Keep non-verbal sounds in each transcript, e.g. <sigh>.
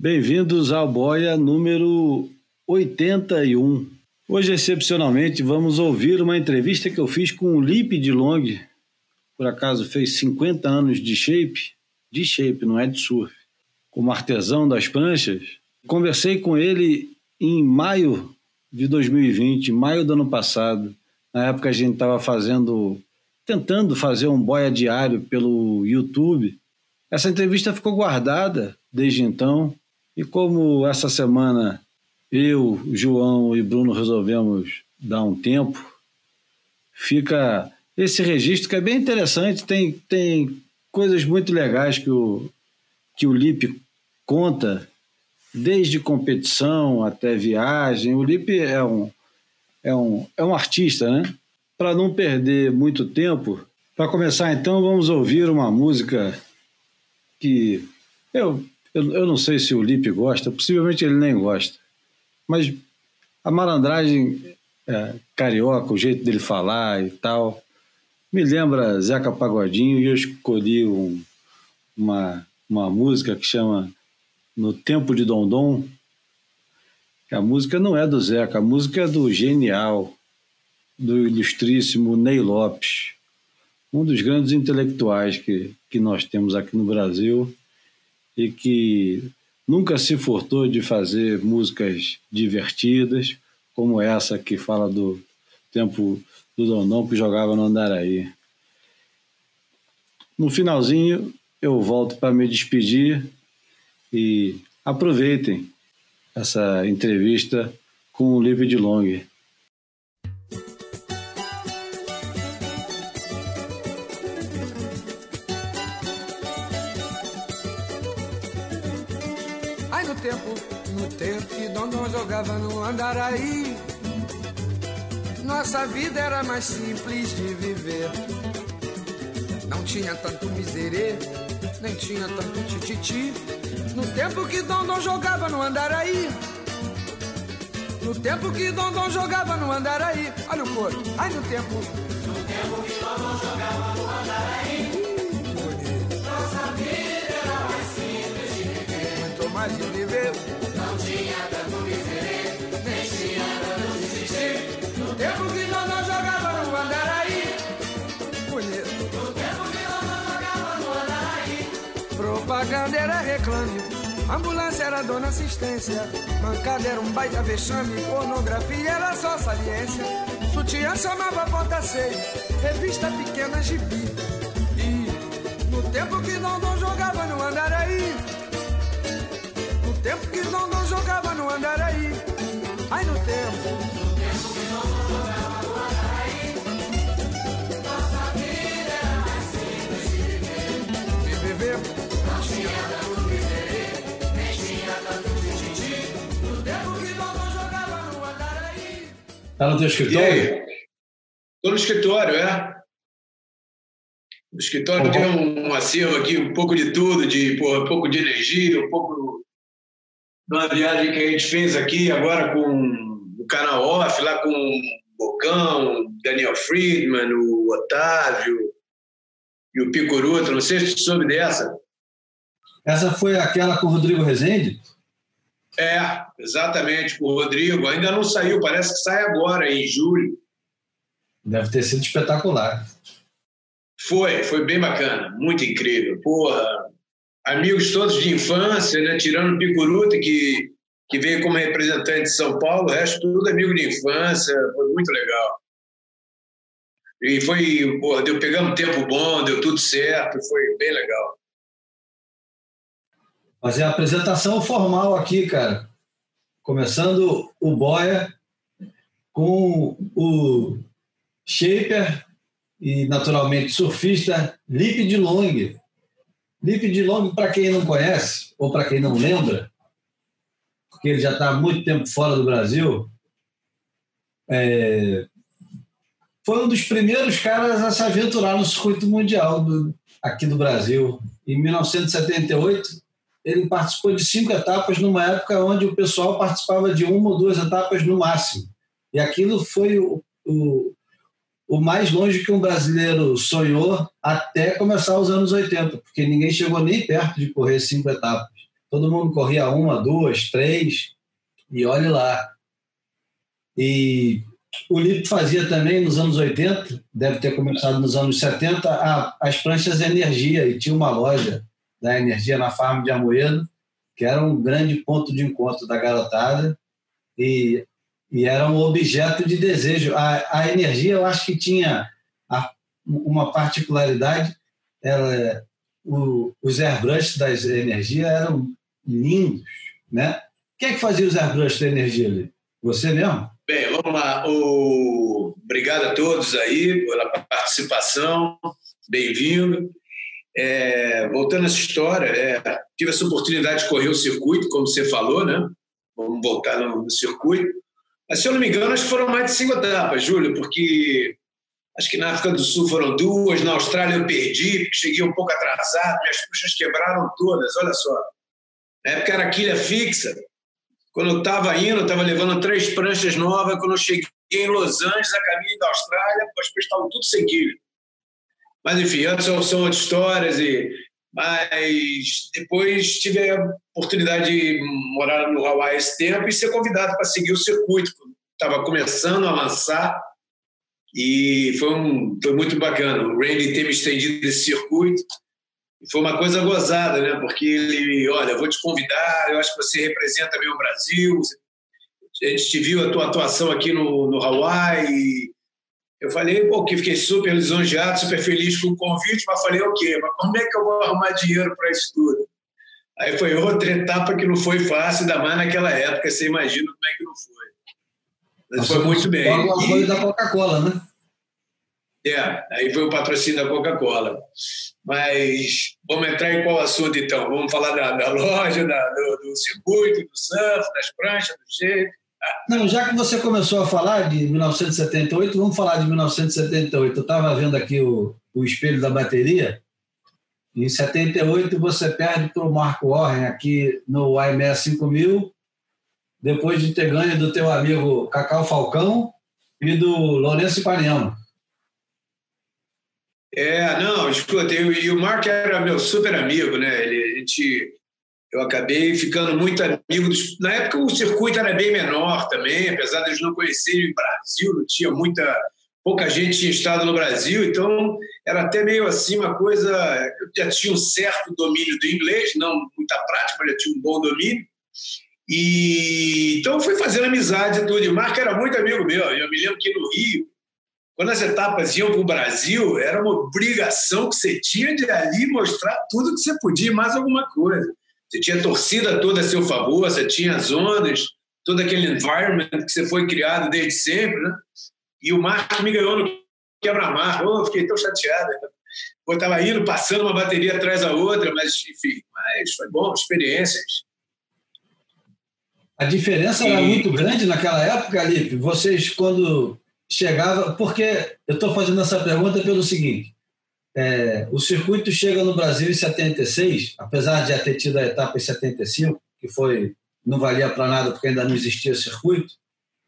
Bem-vindos ao Boia número 81. Hoje, excepcionalmente, vamos ouvir uma entrevista que eu fiz com o Lipe de Long. Por acaso fez 50 anos de shape, de shape, não é de surf, como artesão das pranchas. Conversei com ele em maio de 2020, maio do ano passado. Na época a gente estava fazendo, tentando fazer um boia diário pelo YouTube. Essa entrevista ficou guardada desde então e como essa semana eu, João e Bruno resolvemos dar um tempo, fica esse registro que é bem interessante, tem, tem coisas muito legais que o, que o Lipe conta, desde competição até viagem. O Lipe é um, é um, é um artista, né? Para não perder muito tempo, para começar então, vamos ouvir uma música que eu eu, eu não sei se o Lipe gosta, possivelmente ele nem gosta, mas a malandragem é, carioca, o jeito dele falar e tal, me lembra Zeca Pagodinho e eu escolhi um, uma, uma música que chama No Tempo de Dondon. A música não é do Zeca, a música é do genial, do ilustríssimo Ney Lopes, um dos grandes intelectuais que, que nós temos aqui no Brasil e que nunca se furtou de fazer músicas divertidas, como essa que fala do tempo do Dondão que jogava no Andaraí. No finalzinho, eu volto para me despedir e aproveitem essa entrevista com o Livre de Long. Jogava no Andaraí. Nossa vida era mais simples de viver. Não tinha tanto miserê, nem tinha tanto tititi. No tempo que Dondon jogava no Andaraí. No tempo que Dondon jogava no Andaraí. Olha o coro. Ai, no tempo. No tempo que Dondon jogava no Andaraí. Nossa vida era mais simples de viver. Muito mais de viver. Tempo que nós não jogava no Andaraí. Bonito. No tempo que nós não jogava no Andaraí. Propaganda era reclame. Ambulância era dona assistência. Mancada era um baita vexame. Pornografia era só saliência. Sutiã chamava porta seis. Revista pequena gibi. E no tempo que nós não jogava no Andaraí. No tempo que nós não jogava no Andaraí. Ai, no tempo. Tá no teu escritório? Estou no escritório, é. No escritório uhum. tem um, um acervo aqui, um pouco de tudo, de porra, um pouco de energia, um pouco de uma viagem que a gente fez aqui agora com o canal off, lá com o Bocão, Daniel Friedman, o Otávio e o Picoruto. Não sei se tu soube dessa. Essa foi aquela com o Rodrigo Rezende? É, exatamente, com o Rodrigo. Ainda não saiu, parece que sai agora, em julho. Deve ter sido espetacular. Foi, foi bem bacana, muito incrível. Porra, amigos todos de infância, né? Tirando o Picuruta, que, que veio como representante de São Paulo, o resto tudo amigo de infância, foi muito legal. E foi, porra, deu, pegamos tempo bom, deu tudo certo, foi bem legal. Fazer a apresentação formal aqui, cara. Começando o Boia com o shaper e, naturalmente, surfista Lipe de Long. Lipe de Long, para quem não conhece, ou para quem não lembra, porque ele já está há muito tempo fora do Brasil, é... foi um dos primeiros caras a se aventurar no circuito mundial do, aqui do Brasil. Em 1978, ele participou de cinco etapas numa época onde o pessoal participava de uma ou duas etapas no máximo. E aquilo foi o, o, o mais longe que um brasileiro sonhou até começar os anos 80, porque ninguém chegou nem perto de correr cinco etapas. Todo mundo corria uma, duas, três, e olhe lá. E o Lipe fazia também nos anos 80, deve ter começado nos anos 70, a, as pranchas energia, e tinha uma loja da energia na farm de Amoedo, que era um grande ponto de encontro da garotada, e, e era um objeto de desejo. A, a energia, eu acho que tinha a, uma particularidade, ela, o, os airbrushes das energia eram lindos, né? Quem é que fazia os airbrushes da energia ali? Você mesmo? Bem, vamos lá. O... Obrigado a todos aí pela participação. Bem-vindo. É, voltando a essa história, é, tive essa oportunidade de correr o circuito, como você falou, né? Vamos voltar no, no circuito. Mas, se eu não me engano, acho que foram mais de cinco etapas, Júlio, porque acho que na África do Sul foram duas, na Austrália eu perdi, porque cheguei um pouco atrasado, minhas puxas quebraram todas, olha só. Na época era quilha fixa. Quando eu estava indo, eu estava levando três pranchas novas. Quando eu cheguei em Los Angeles, a caminho da Austrália, as pranchas estavam tudo sem quilha. Mas, enfim, antes são, outras histórias. E, mas depois tive a oportunidade de morar no Hawaii esse tempo e ser convidado para seguir o circuito. Estava começando a lançar e foi, um, foi muito bacana. O Randy ter me estendido esse circuito foi uma coisa gozada, né? Porque ele, olha, vou te convidar, eu acho que você representa bem o Brasil, a gente te viu a tua atuação aqui no, no Hawaii. Eu falei, pô, que fiquei super lisonjeado, super feliz com o convite, mas falei, ok, mas como é que eu vou arrumar dinheiro para isso tudo? Aí foi outra etapa que não foi fácil, ainda mais naquela época, você imagina como é que não foi. Mas foi muito bem. O apoio da Coca-Cola, né? É, aí foi o patrocínio da Coca-Cola. Mas vamos entrar em qual assunto então? Vamos falar da, da loja, da, do, do, circuito, do surf, das pranchas, do jeito. Não, já que você começou a falar de 1978, vamos falar de 1978. Eu estava vendo aqui o, o espelho da bateria. Em 78 você perde para o Marco Warren aqui no IME 5000, depois de ter ganho do teu amigo Cacau Falcão e do Lourenço Ipanema. É, não, escuta, e o Mark era meu super amigo, né? Ele, a gente, eu acabei ficando muito amigo. Dos, na época o circuito era bem menor também, apesar de eles não conhecerem o Brasil, não tinha muita. Pouca gente tinha estado no Brasil, então era até meio assim uma coisa. Eu já tinha um certo domínio do inglês, não muita prática, mas já tinha um bom domínio. E então fui fazendo amizade tudo. E o Marco era muito amigo meu. Eu me lembro que no Rio, quando as etapas iam para o Brasil, era uma obrigação que você tinha de ali mostrar tudo que você podia, mais alguma coisa. Você tinha a torcida toda a seu favor, você tinha as ondas, todo aquele environment que você foi criado desde sempre, né? E o Marco me ganhou no quebra-mar. Oh, fiquei tão chateado. Eu estava indo, passando uma bateria atrás da outra, mas, enfim, mas foi bom, experiências. A diferença e... era muito grande naquela época, Lipe. Vocês, quando chegava, porque eu estou fazendo essa pergunta pelo seguinte: é, o circuito chega no Brasil em 76, apesar de já ter tido a etapa em 75, que foi não valia para nada porque ainda não existia circuito,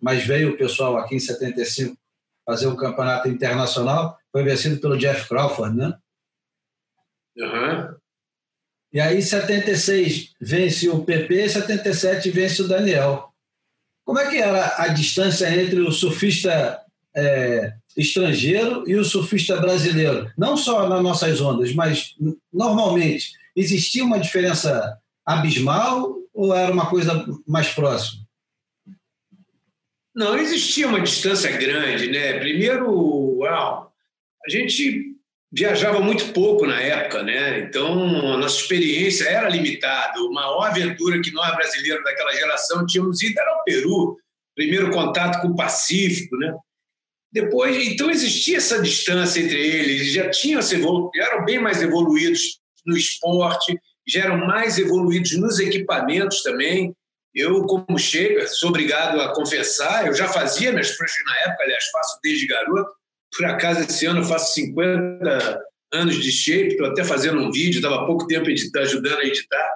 mas veio o pessoal aqui em 75 fazer um campeonato internacional, foi vencido pelo Jeff Crawford, né? Uhum. E aí, em 76, vence o PP, 77 vence o Daniel. Como é que era a distância entre o surfista é, estrangeiro e o surfista brasileiro, não só nas nossas ondas, mas normalmente, existia uma diferença abismal ou era uma coisa mais próxima? Não, existia uma distância grande, né? Primeiro, uau, a gente viajava muito pouco na época, né? Então, a nossa experiência era limitada. A maior aventura que nós brasileiros daquela geração tínhamos ido era o Peru, primeiro contato com o Pacífico, né? Depois, então existia essa distância entre eles, já tinham se evolu já eram bem mais evoluídos no esporte, já eram mais evoluídos nos equipamentos também. Eu, como chega, sou obrigado a confessar, eu já fazia minhas pranchas na época, aliás, faço desde garoto. Por acaso, esse ano eu faço 50 anos de shape, estou até fazendo um vídeo, estava pouco tempo editar, ajudando a editar.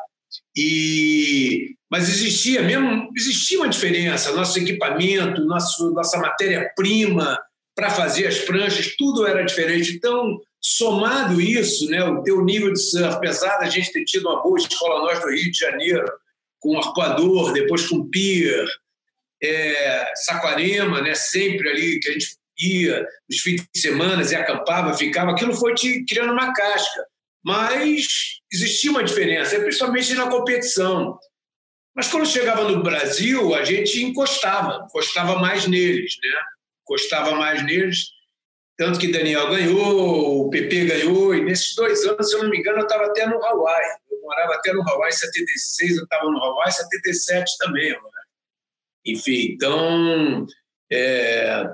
E mas existia mesmo existia uma diferença nosso equipamento nosso nossa matéria prima para fazer as pranchas tudo era diferente então somado isso, né, o teu nível de surf, apesar da gente ter tido uma boa escola nós do Rio de Janeiro, com arpoador, depois com pier, é, Saquarema, né, sempre ali que a gente ia nos fins de semana e acampava, ficava, aquilo foi te criando uma casca. Mas existia uma diferença, principalmente na competição. Mas quando chegava no Brasil, a gente encostava, encostava mais neles, né? Encostava mais neles. Tanto que Daniel ganhou, o PP ganhou, e nesses dois anos, se eu não me engano, eu estava até no Hawaii. Eu morava até no Hawaii em 76, eu estava no Hawaii em 77 também. Né? Enfim, então, é,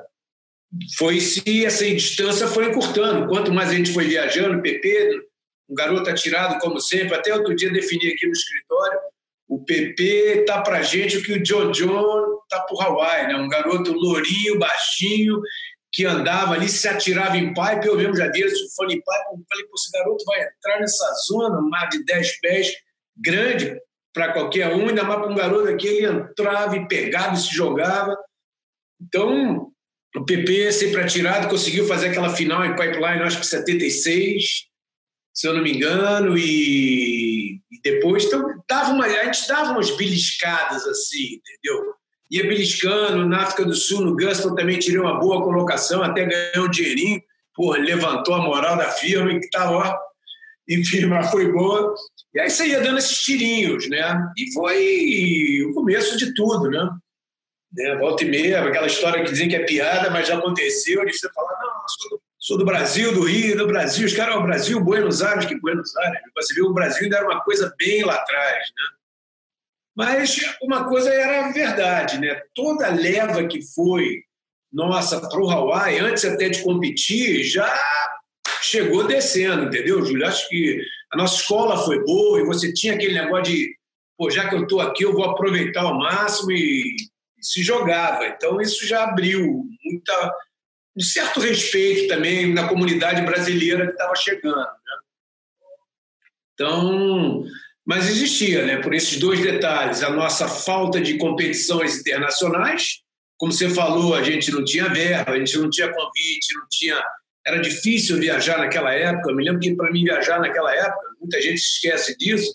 foi-se, essa distância foi encurtando. Quanto mais a gente foi viajando, PP, um garoto atirado, como sempre, até outro dia defini aqui no escritório, o PP tá para gente o que o John John tá para o Hawaii, né? Um garoto lourinho, baixinho, que andava ali, se atirava em pipe. Eu mesmo já vi isso, falei pipe. Eu falei, esse garoto vai entrar nessa zona, mais de 10 pés, grande para qualquer um, ainda mais para um garoto aqui, ele entrava e pegava e se jogava. Então, o PP sempre atirado, conseguiu fazer aquela final em pipeline, acho que 76, se eu não me engano, e, e depois então, dava uma, a gente dava umas beliscadas assim, entendeu? Ia beliscando, na África do Sul, no Guston também tirei uma boa colocação, até ganhou um dinheirinho, porra, levantou a moral da firma, que estava, ó, enfim, mas <laughs> foi boa. E aí você ia dando esses tirinhos, né? E foi o começo de tudo, né? né? Volta e meia, aquela história que dizem que é piada, mas já aconteceu, de você falar, não, sou do Brasil, do Rio, do Brasil. Os caras, o Brasil, Buenos Aires, que Buenos Aires. Você viu, o Brasil ainda era uma coisa bem lá atrás, né? Mas uma coisa era verdade, né? Toda a leva que foi nossa para o Hawaii, antes até de competir, já chegou descendo, entendeu, Júlio? Acho que a nossa escola foi boa e você tinha aquele negócio de, pô, já que eu estou aqui, eu vou aproveitar ao máximo e se jogava. Então, isso já abriu muita um certo respeito também na comunidade brasileira que estava chegando. Né? Então, mas existia, né? Por esses dois detalhes, a nossa falta de competições internacionais, como você falou, a gente não tinha verba, a gente não tinha convite, não tinha, era difícil viajar naquela época. Eu me lembro que para mim viajar naquela época, muita gente esquece disso,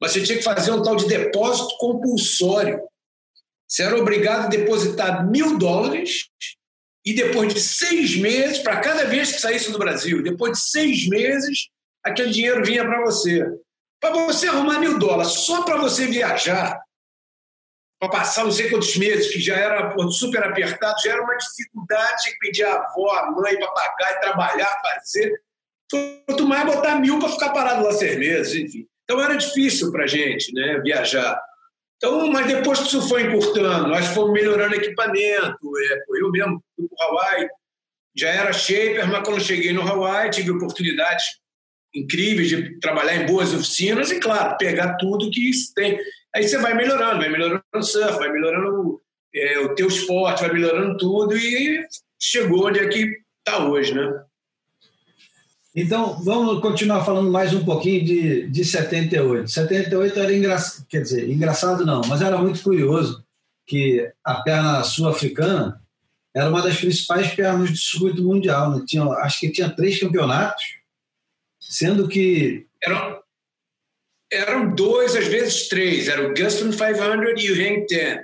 mas você tinha que fazer um tal de depósito compulsório. Você era obrigado a depositar mil dólares e depois de seis meses, para cada vez que saísse do Brasil, depois de seis meses, aquele dinheiro vinha para você. Para você arrumar mil dólares só para você viajar, para passar não sei quantos meses, que já era super apertado, já era uma dificuldade, tinha que pedir a avó, a mãe para pagar e trabalhar, fazer. Quanto mais botar mil para ficar parado lá seis meses, enfim. Então era difícil para a gente né, viajar. Então, mas depois que isso foi encurtando, nós fomos melhorando equipamento. É, eu mesmo fui para o Hawaii, já era shaper, mas quando cheguei no Hawaii tive oportunidades incríveis de trabalhar em boas oficinas e, claro, pegar tudo que tem. Aí você vai melhorando, vai melhorando o surf, vai melhorando é, o teu esporte, vai melhorando tudo e chegou onde é que está hoje, né? Então, vamos continuar falando mais um pouquinho de, de 78. 78 era engraçado, quer dizer, engraçado não, mas era muito curioso que a perna sul-africana era uma das principais pernas de circuito mundial. Né? Tinha, acho que tinha três campeonatos, sendo que... Eram, eram dois, às vezes três. Era o Guston 500 e o Hang 10.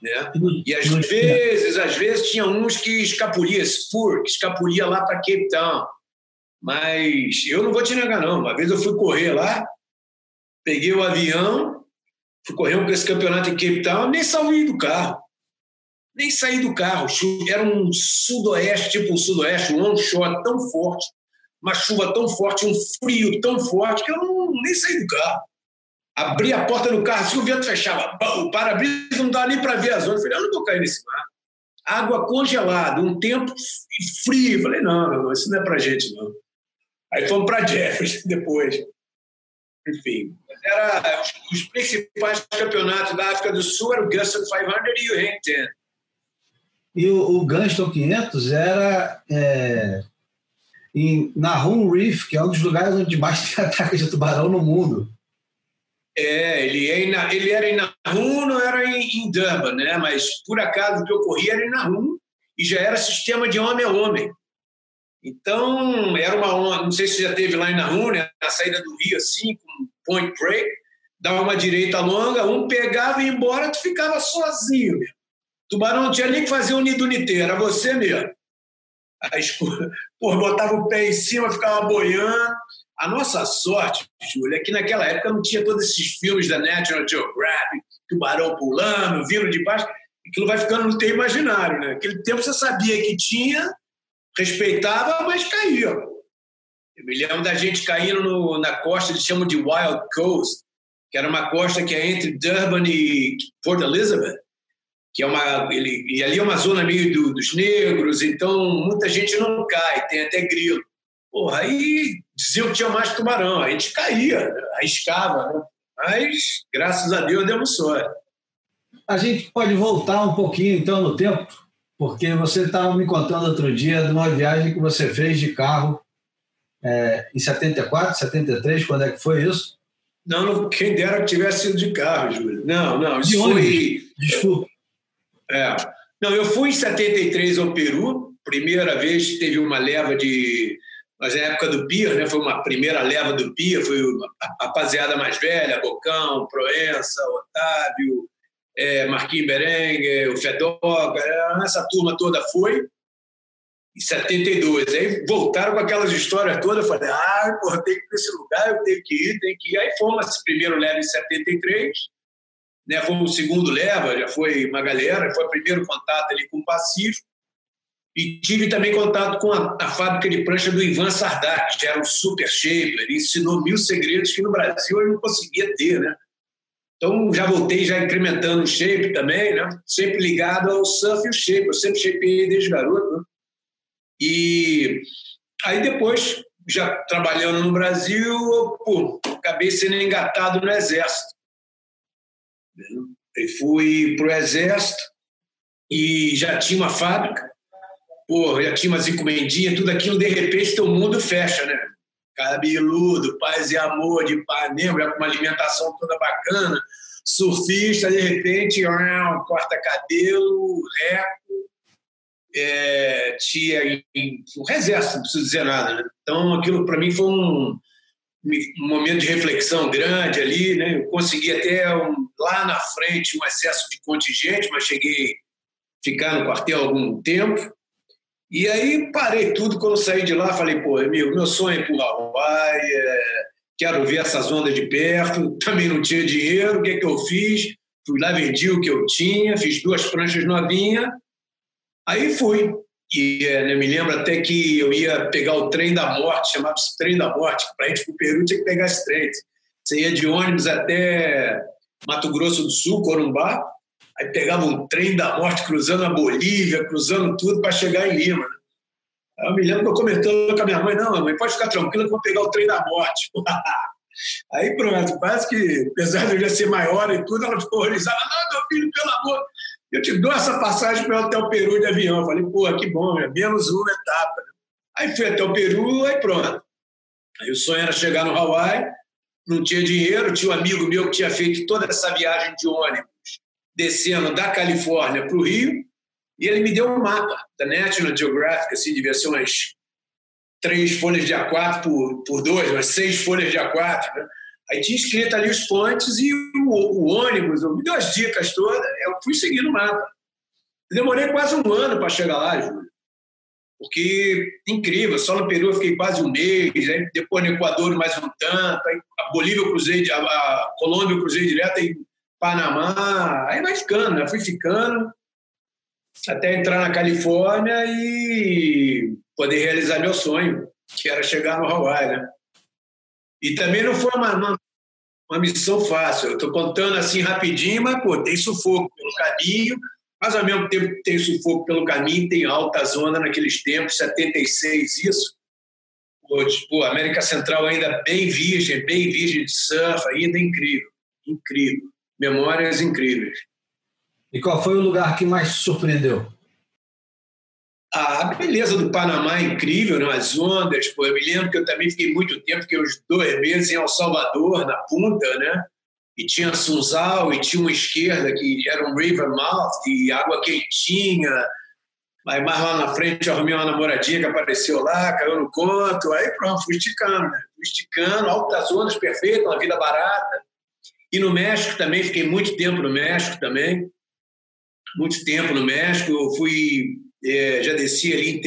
Né? E às vezes, às vezes tinha uns que escapulia, Spur, que escapulia lá para Cape Town. Mas eu não vou te negar, não. Uma vez eu fui correr lá, peguei o avião, fui correr com esse campeonato em Cape Town, nem saí do carro. Nem saí do carro. Era um sudoeste, tipo um sudoeste, um onshore tão forte, uma chuva tão forte, um frio tão forte, que eu não, nem saí do carro. Abri a porta do carro, assim, o vento fechava. O para-brisa não dá nem para ver as ondas. Eu falei, eu não vou cair nesse mar. Água congelada, um tempo frio. falei, não, não, isso não é para gente, não. Aí fomos para Jeffers <laughs> depois. Enfim, era, os, os, principais campeonatos da África do Sul eram o Gunston 500 e o 10. E o, o Gunston 500 era é, em Nahum Reef, que é um dos lugares onde mais <laughs> tem ataque de tubarão no mundo. É, ele, é em, ele era em Nahum, não era em, em Durban, né? mas por acaso o que ocorria era em Nahum e já era sistema de homem a homem. Então, era uma onda, não sei se já teve lá em Nauru, né, na saída do rio, assim, com point break, dava uma direita longa, um pegava e ia embora, tu ficava sozinho, meu. Tubarão não tinha nem que fazer um nido niteiro, era você mesmo. Aí, <laughs> pô, botava o pé em cima, ficava boiando. A nossa sorte, Júlia, é que naquela época não tinha todos esses filmes da National Geographic, tubarão pulando, vindo de baixo. Aquilo vai ficando no teu imaginário, né? Naquele tempo você sabia que tinha, respeitava, mas caía. Eu me lembro da gente caindo no, na costa, eles chamam de Wild Coast, que era uma costa que é entre Durban e Port Elizabeth, que é uma ele, e ali é uma zona meio do, dos negros, então muita gente não cai, tem até grilo. Porra, aí diziam que tinha mais tubarão, a gente caía, arriscava, né? mas graças a Deus demos sorte. A gente pode voltar um pouquinho então no tempo, porque você estava me contando outro dia de uma viagem que você fez de carro é, em 74, 73, quando é que foi isso? Não, quem dera que tivesse sido de carro, Júlio. Não, não, de isso foi. Desculpa. É. Não, eu fui em 73 ao Peru, primeira vez que teve uma leva de. Mas na época do PIA, né? Foi uma primeira leva do PIA, foi a rapaziada mais velha, Bocão, Proença, Otávio, é, Marquinhos Berengue, o Fedoga, essa turma toda foi em 72. Aí voltaram com aquelas histórias todas. Eu falei, ah, porra, tem que ir para esse lugar, eu tenho que ir, tenho que ir. Aí fomos esse primeiro leva em 73, né? Fomos o segundo leva, já foi uma galera, foi o primeiro contato ali com o Pacífico. E tive também contato com a, a fábrica de prancha do Ivan Sardak, que era um super shaper, ensinou mil segredos que no Brasil eu não conseguia ter, né? Então já voltei já incrementando o shape também, né? Sempre ligado ao surf e o shape, eu sempre shapeei desde garoto, né? E aí depois, já trabalhando no Brasil, eu, pô, acabei sendo engatado no Exército. Eu fui para o Exército e já tinha uma fábrica, pô, já tinha umas encomendinhas, tudo aquilo, de repente, teu mundo fecha, né? Cabeludo, paz e amor de Ipanema, com uma alimentação toda bacana, surfista, de repente, corta cabelo, reco, é, tinha em, um exército, não preciso dizer nada. Né? Então, aquilo para mim foi um, um, momento de reflexão grande ali. Né? Eu consegui até um, lá na frente um excesso de contingente, mas cheguei a ficar no quartel algum tempo. E aí parei tudo quando saí de lá. Falei, pô, amigo, meu sonho é ir para Hawaii, é, quero ver essas ondas de perto. Também não tinha dinheiro, o que, é que eu fiz? Fui lá, vendi o que eu tinha, fiz duas pranchas novinhas Aí fui. E né, me lembro até que eu ia pegar o trem da morte, chamava-se trem da morte. Para ir para o Peru tinha que pegar esse trem. Você ia de ônibus até Mato Grosso do Sul, Corumbá, aí pegava um trem da morte cruzando a Bolívia, cruzando tudo para chegar em Lima. Aí eu me lembro que eu comentando com a minha mãe: não, mãe, pode ficar tranquila que eu vou pegar o trem da morte. <laughs> Aí pronto, quase que, apesar de eu já ser maior e tudo, ela ficou horrorizada. Não, meu filho, pelo amor, eu te dou essa passagem para até o Peru de avião. Eu falei, pô, que bom, é menos uma etapa. Aí fui até o Peru, aí pronto. Aí o sonho era chegar no Hawaii, não tinha dinheiro, tinha um amigo meu que tinha feito toda essa viagem de ônibus, descendo da Califórnia para o Rio, e ele me deu um mapa da National Geographic, assim, devia ser umas três folhas de A4 por, por dois, umas seis folhas de A4, né? Aí tinha escrito ali os pontes e o, o ônibus, me deu as dicas todas, eu fui seguindo o mapa. Demorei quase um ano para chegar lá, Júlio. Porque, incrível, só no Peru eu fiquei quase um mês, aí depois no Equador mais um tanto, aí a Bolívia eu cruzei, a, a Colômbia eu cruzei direto, aí Panamá, aí vai ficando, né? Fui ficando até entrar na Califórnia e poder realizar meu sonho, que era chegar no Hawaii, né? E também não foi uma, uma, uma missão fácil. Eu estou contando assim rapidinho, mas pô, tem sufoco pelo caminho, mas ao mesmo tempo tem sufoco pelo caminho, tem alta zona naqueles tempos, 76 isso. Pô, tipo, América Central ainda bem virgem, bem virgem de surf, ainda incrível, incrível. Memórias incríveis. E qual foi o lugar que mais te surpreendeu? A beleza do Panamá é incrível, né? as ondas. Pô, eu me lembro que eu também fiquei muito tempo, fiquei uns dois meses em El Salvador, na punta, né? E tinha Sunzal e tinha uma esquerda que era um river mouth, e água quentinha. Aí mais lá na frente eu arrumei uma namoradinha que apareceu lá, caiu no conto, aí pronto, fui esticando, né? Fui esticando, altas zonas perfeitas, uma vida barata. E no México também, fiquei muito tempo no México também, muito tempo no México. Eu fui, é, já desci ali,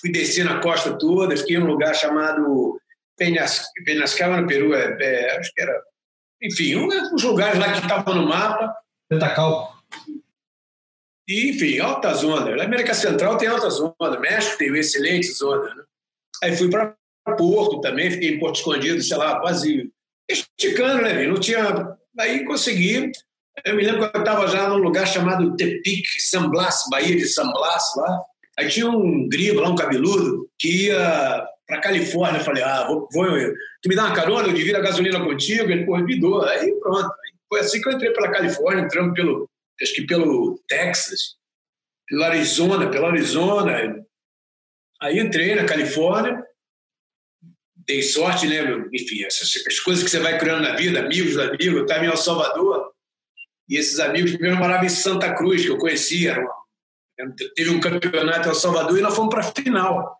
fui descer na costa toda, fiquei num lugar chamado Penhas, Penhascala, no Peru, é, é, acho que era. Enfim, uns lugares lá que estavam no mapa. Petacalco. E, enfim, altas ondas. Na América Central tem altas ondas, México tem excelentes ondas. Né? Aí fui para Porto também, fiquei em Porto Escondido, sei lá, quase esticando, né? Não tinha. Aí consegui. Eu me lembro que eu estava já num lugar chamado Tepic, San Blas, Bahia de San Blas, lá. Aí tinha um gringo lá, um cabeludo, que ia para Califórnia. Eu falei, ah, vou, vou, tu me dá uma carona, eu divido a gasolina contigo? Ele, pô, me dou. Aí pronto. Foi assim que eu entrei pela Califórnia, entrando pelo acho que pelo Texas, pelo Arizona, pelo Arizona. Aí entrei na Califórnia, dei sorte, né? Enfim, essas, as coisas que você vai criando na vida, amigos amigos. Eu estava em El Salvador e esses amigos meus moravam em Santa Cruz, que eu conhecia. teve um campeonato em El Salvador e nós fomos para a final.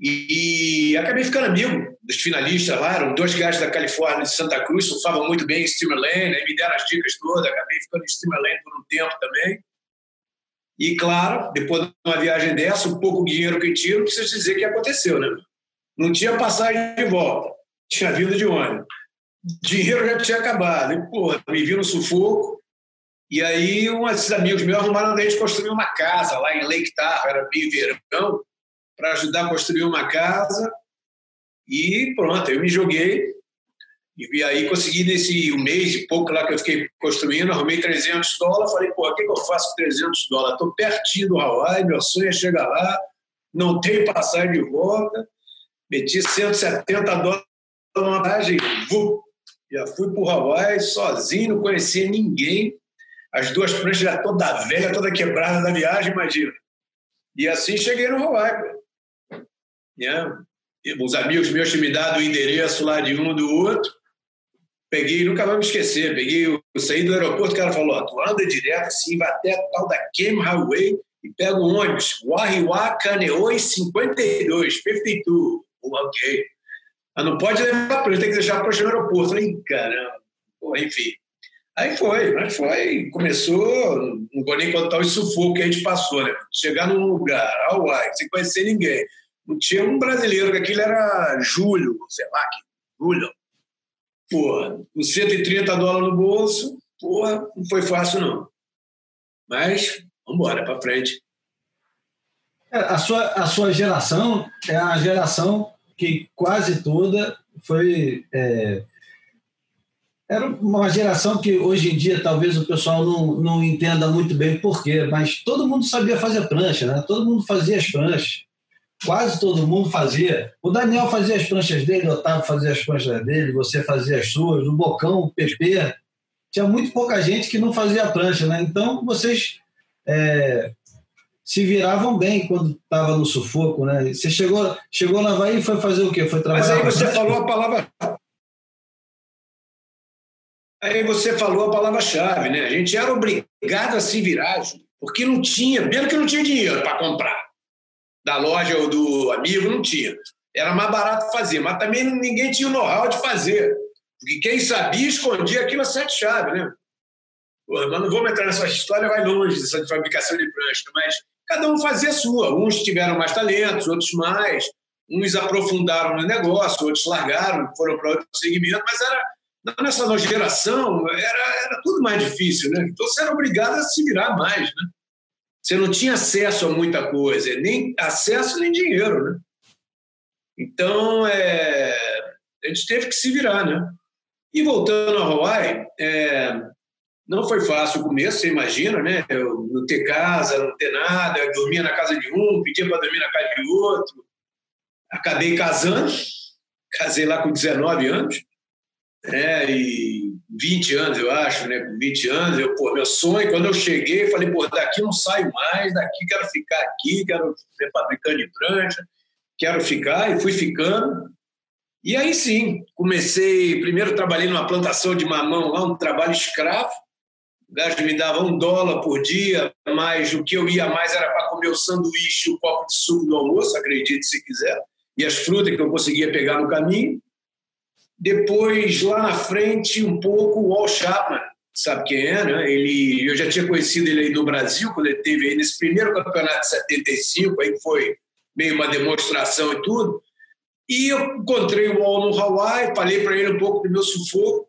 E, e, acabei ficando amigo dos finalistas lá, eram dois gajos da Califórnia de Santa Cruz, surfavam muito bem em Steamer Lane, aí me deram as dicas todas, acabei ficando em Steamer Lane por um tempo também. E, claro, depois de uma viagem dessa, o pouco dinheiro que tiro, preciso dizer que aconteceu, né? Não tinha passagem de volta, tinha vindo de ônibus. Dinheiro já tinha acabado. E, porra, me vi no sufoco. E aí, desses amigos meus arrumaram a gente construir uma casa lá em Lake Tahoe, era meio verão, para ajudar a construir uma casa. E pronto, eu me joguei. E aí consegui nesse um mês e pouco lá que eu fiquei construindo, arrumei 300 dólares. Falei, pô, o que, que eu faço com 300 dólares? Estou pertinho do Hawaii, meu sonho é chegar lá, não tenho passagem de volta. Meti 170 dólares numa viagem, já fui para o Hawaii sozinho, não conhecia ninguém. As duas pranchas já toda velha, toda quebrada da viagem, imagina. E assim cheguei no Hawaii. Né? Os amigos meus tinham me dado o endereço lá de um do outro. Peguei, nunca vou me esquecer, peguei, eu saí do aeroporto, o cara falou, tu anda direto assim, vai até a tal da Cam Highway e pega o ônibus, Wahiwa Caneoi 52, 52. Ok. Mas não pode levar ele, tem que deixar para o aeroporto. Falei, caramba. Pô, enfim. Aí foi, mas foi, começou, não vou nem contar o sufoco que a gente passou, né? Chegar num lugar, Hawaii, sem conhecer ninguém, não tinha um brasileiro, que aquilo era Júlio, sei lá, que Júlio. Porra, com 130 dólares no bolso, porra, não foi fácil não. Mas, vamos embora, para frente. É, a, sua, a sua geração é a geração que quase toda foi. É, era uma geração que hoje em dia talvez o pessoal não, não entenda muito bem porquê, mas todo mundo sabia fazer prancha, né? todo mundo fazia as pranchas quase todo mundo fazia. O Daniel fazia as pranchas dele, o Otávio fazia as pranchas dele, você fazia as suas, o Bocão, o PP. Tinha muito pouca gente que não fazia prancha, né? Então vocês é, se viravam bem quando estava no sufoco, né? Você chegou, chegou na Havaí e foi fazer o quê? Foi trabalhar. Mas aí você falou a palavra. Aí você falou a palavra-chave, né? A gente era obrigado a se virar, porque não tinha, mesmo que não tinha dinheiro para comprar da loja ou do amigo, não tinha. Era mais barato fazer, mas também ninguém tinha o know-how de fazer. Porque quem sabia escondia aquilo a sete chaves, né? Mas não vamos entrar nessa história, vai longe dessa de fabricação de prancha, mas cada um fazia a sua. Uns tiveram mais talentos, outros mais. Uns aprofundaram no negócio, outros largaram, foram para outro segmento, mas era nessa nova geração era, era tudo mais difícil, né? Então você era obrigado a se virar mais, né? Você não tinha acesso a muita coisa, nem acesso nem dinheiro, né? Então, é, a gente teve que se virar, né? E voltando a Hawaii, é, não foi fácil o começo, você imagina, né? Eu não ter casa, não ter nada, eu dormia na casa de um, pedia para dormir na casa de outro. Acabei casando, <laughs> casei lá com 19 anos, né? E 20 anos, eu acho, né? Com 20 anos, eu, pô, meu sonho, quando eu cheguei, falei, pô, daqui não saio mais, daqui quero ficar aqui, quero ser fabricante de prancha, quero ficar, e fui ficando. E aí sim, comecei, primeiro trabalhei numa plantação de mamão lá, um trabalho escravo, O gajo me dava um dólar por dia, mas o que eu ia mais era para comer o sanduíche, o copo de suco do almoço, acredite se quiser, e as frutas que eu conseguia pegar no caminho. Depois, lá na frente, um pouco, o Wall Chapman, sabe quem é, né? Ele, eu já tinha conhecido ele aí no Brasil, quando ele teve aí nesse primeiro campeonato de 75, aí foi meio uma demonstração e tudo. E eu encontrei o Wall no Hawaii, falei para ele um pouco do meu sufoco,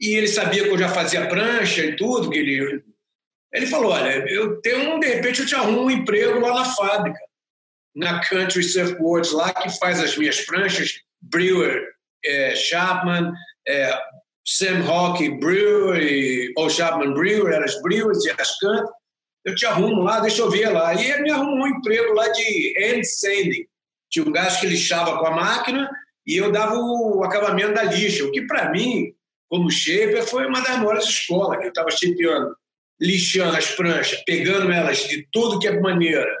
e ele sabia que eu já fazia prancha e tudo, que ele... Ele falou, olha, eu tenho um, de repente eu te arrumo um emprego lá na fábrica, na Country Surfboards, lá que faz as minhas pranchas, Brewer, é, Chapman, é, Sam Hawke Brewer e Paul Chapman Brewer, eram as Brewers e as Country. Eu te arrumo lá, deixa eu ver lá. E ele me arrumou um emprego lá de hand sanding. Tinha um gajo que lixava com a máquina e eu dava o acabamento da lixa, o que para mim como shaper, foi uma das maiores escolas, que eu estava shapeando, lixando as pranchas, pegando elas de tudo que é maneira,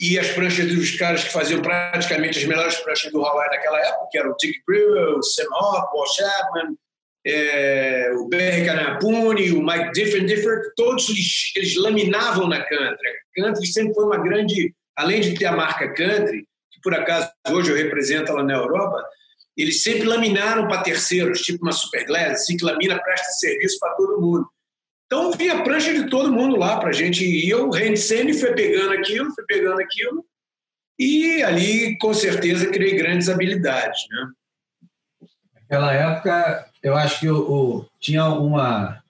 e as pranchas dos caras que faziam praticamente as melhores pranchas do Hawaii naquela época, que eram o Dick Brewer, o Sam Hoff, o Paul Chapman, é, o Barry Canapuni, o Mike Different, Different, todos eles, eles laminavam na country. A country sempre foi uma grande, além de ter a marca country, que por acaso hoje eu represento ela na Europa, eles sempre laminaram para terceiros, tipo uma Superglass, assim, que lamina, presta serviço para todo mundo. Então vinha prancha de todo mundo lá para a gente. E eu, Rendsene, foi pegando aquilo, foi pegando aquilo, e ali, com certeza, criei grandes habilidades. Né? Naquela época, eu acho que o tinha uma,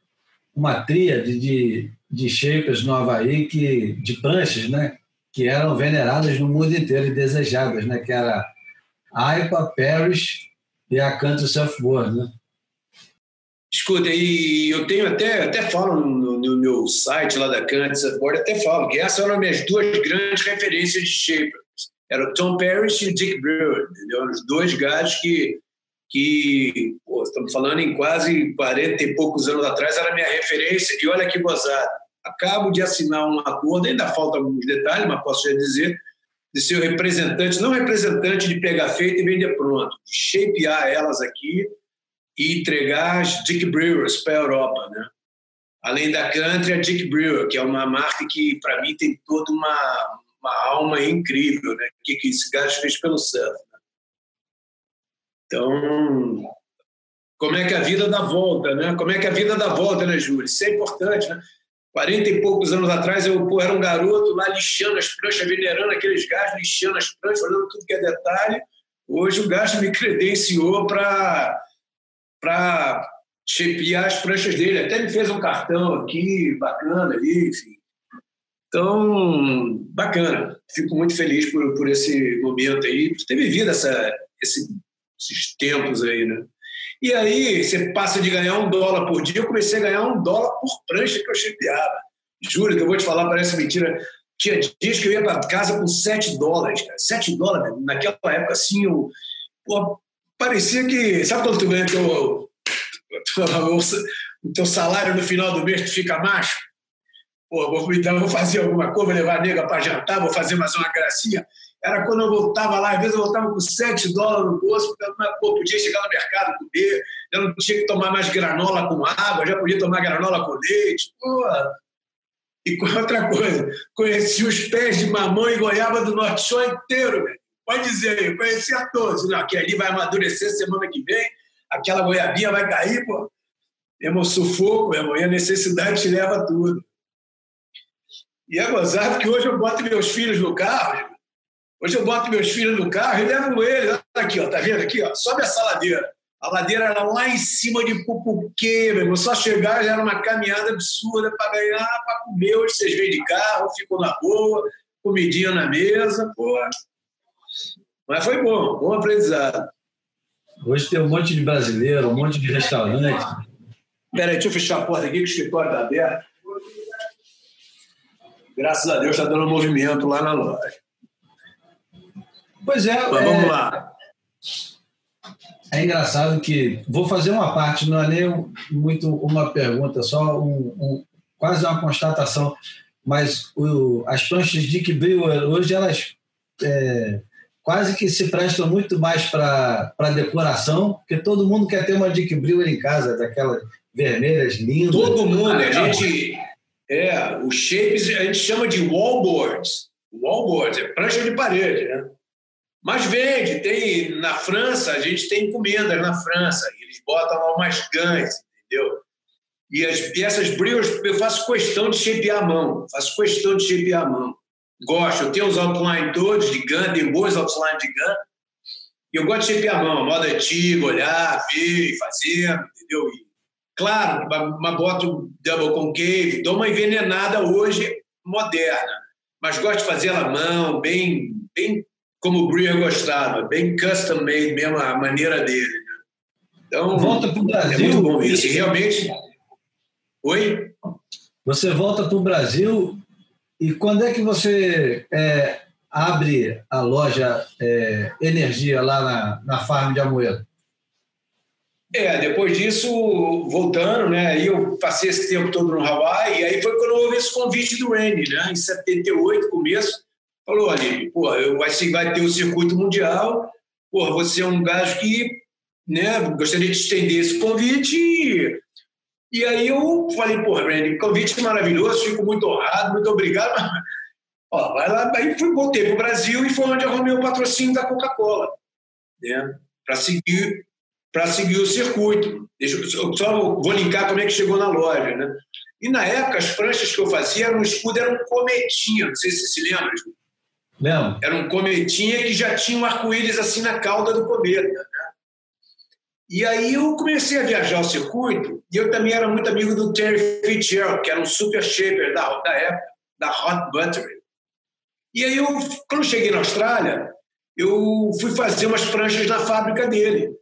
uma tríade de, de shapers no Havaí, que, de pranchas, né? que eram veneradas no mundo inteiro e desejadas, né? que era AIPA, Paris e a Country Surfboard, né? Escuta, e eu tenho até, até falo no, no meu site lá da Country Surfboard, até falo que essas eram minhas duas grandes referências de shapers. Era o Tom Parrish e o Dick Brewer, entendeu? Os dois gajos que, que pô, estamos falando em quase 40 e poucos anos atrás, era minha referência. E olha que gozada. Acabo de assinar um acordo, ainda faltam alguns detalhes, mas posso já dizer, de ser representante, não representante de pegar feito e vender pronto, de shapear elas aqui e entregar as Dick Brewers para a Europa, né? Além da Country, a Dick Brewer, que é uma marca que, para mim, tem toda uma, uma alma incrível, né? O que, que esse gajo fez pelo surf. Né? Então, como é que a vida dá volta, né? Como é que a vida dá volta, né, Júlio? Isso é importante, né? 40 e poucos anos atrás, eu pô, era um garoto lá lixando as pranchas, venerando aqueles gajos, lixando as pranchas, olhando tudo que é detalhe. Hoje o gajo me <laughs> credenciou para chepiar as pranchas dele. Até me fez um cartão aqui, bacana ali, enfim. Então, bacana. Fico muito feliz por, por esse momento aí, por ter vivido essa, esse, esses tempos aí, né? E aí você passa de ganhar um dólar por dia, eu comecei a ganhar um dólar por prancha que eu chipeava. Juro que eu vou te falar, parece mentira. Tinha dias que eu ia para casa com 7 dólares, cara. 7 dólares, naquela época, assim, eu, pô, parecia que. Sabe quando tu ganha teu, o teu salário no final do mês, tu fica macho? Pô, vou, então, vou fazer alguma coisa, vou levar a nega para jantar, vou fazer mais uma gracinha era quando eu voltava lá, às vezes eu voltava com 7 dólares no bolso, porque eu pô, podia chegar no mercado comer, já não tinha que tomar mais granola com água, já podia tomar granola com leite. Pô. E <laughs> outra coisa, conheci os pés de mamão e goiaba do Norte Show inteiro, velho. Pode dizer aí, conheci a todos. Não, que ali vai amadurecer semana que vem, aquela goiabinha vai cair, pô. Sufoco, meu irmão, e a necessidade te leva tudo. E é gozado que hoje eu boto meus filhos no carro, Hoje eu boto meus filhos no carro e levo eles. Olha aqui, ó, tá vendo aqui? Ó, sobe essa ladeira. A ladeira era lá em cima de Pupuquê, meu irmão. Só chegar já era uma caminhada absurda para ganhar, para comer. Hoje vocês vêm de carro, ficam na boa, comidinha na mesa, pô. Mas foi bom, bom aprendizado. Hoje tem um monte de brasileiro, um monte de restaurante. Peraí, deixa eu fechar a porta aqui, que o escritório está aberto. Graças a Deus está dando movimento lá na loja. Pois é. Mas é, vamos lá. É engraçado que vou fazer uma parte, não é nem muito uma pergunta, só um, um quase uma constatação. Mas o, as pranchas Dick Brewer hoje elas é, quase que se prestam muito mais para decoração, porque todo mundo quer ter uma Dick Brewer em casa, daquela vermelhas, lindas. Todo mundo, a gente. É, os shapes a gente chama de wallboards. Wallboards, é prancha de parede, né? Mas vende, tem na França, a gente tem encomendas na França, eles botam lá umas gãs, entendeu? E, as, e essas brios eu faço questão de shapear a mão, faço questão de shapear a mão. Gosto, eu tenho os outline todos de gun, tem boas outlines de gun, e eu gosto de shapear a mão, modo antigo, olhar, ver, fazer, entendeu? E, claro, uma, uma boto double concave, dou uma envenenada hoje moderna, mas gosto de fazer ela à mão, bem, bem como o Breer gostava, bem custom made mesmo, a maneira dele. Né? Então, volta para o Brasil. É muito bom isso. E realmente. Oi? Você volta para o Brasil e quando é que você é, abre a loja é, Energia lá na, na farm de Amoedo? É, depois disso, voltando, né? Aí eu passei esse tempo todo no Hawaii, e aí foi quando eu ouvi esse convite do Randy, né? Em 78, começo. Falou, ali, pô, vai, vai ter o circuito mundial, pô, você é um gajo que né, gostaria de estender esse convite. E, e aí eu falei, pô, Randy, convite maravilhoso, fico muito honrado, muito obrigado. <laughs> Ó, vai lá, aí fui, voltei para o Brasil e foi onde arrumei o patrocínio da Coca-Cola, né, para seguir para seguir o circuito. Deixa eu só vou linkar como é que chegou na loja, né? E na época as pranchas que eu fazia um escudo, era um cometinha, não sei se você se lembra. Lembro. Era um cometinha que já tinha um arco-íris assim na cauda do cometa. Né? E aí eu comecei a viajar o circuito e eu também era muito amigo do Terry Fitzgerald, que era um super shaper da, da época, da Hot Buttery. E aí eu, quando cheguei na Austrália, eu fui fazer umas pranchas na fábrica dele.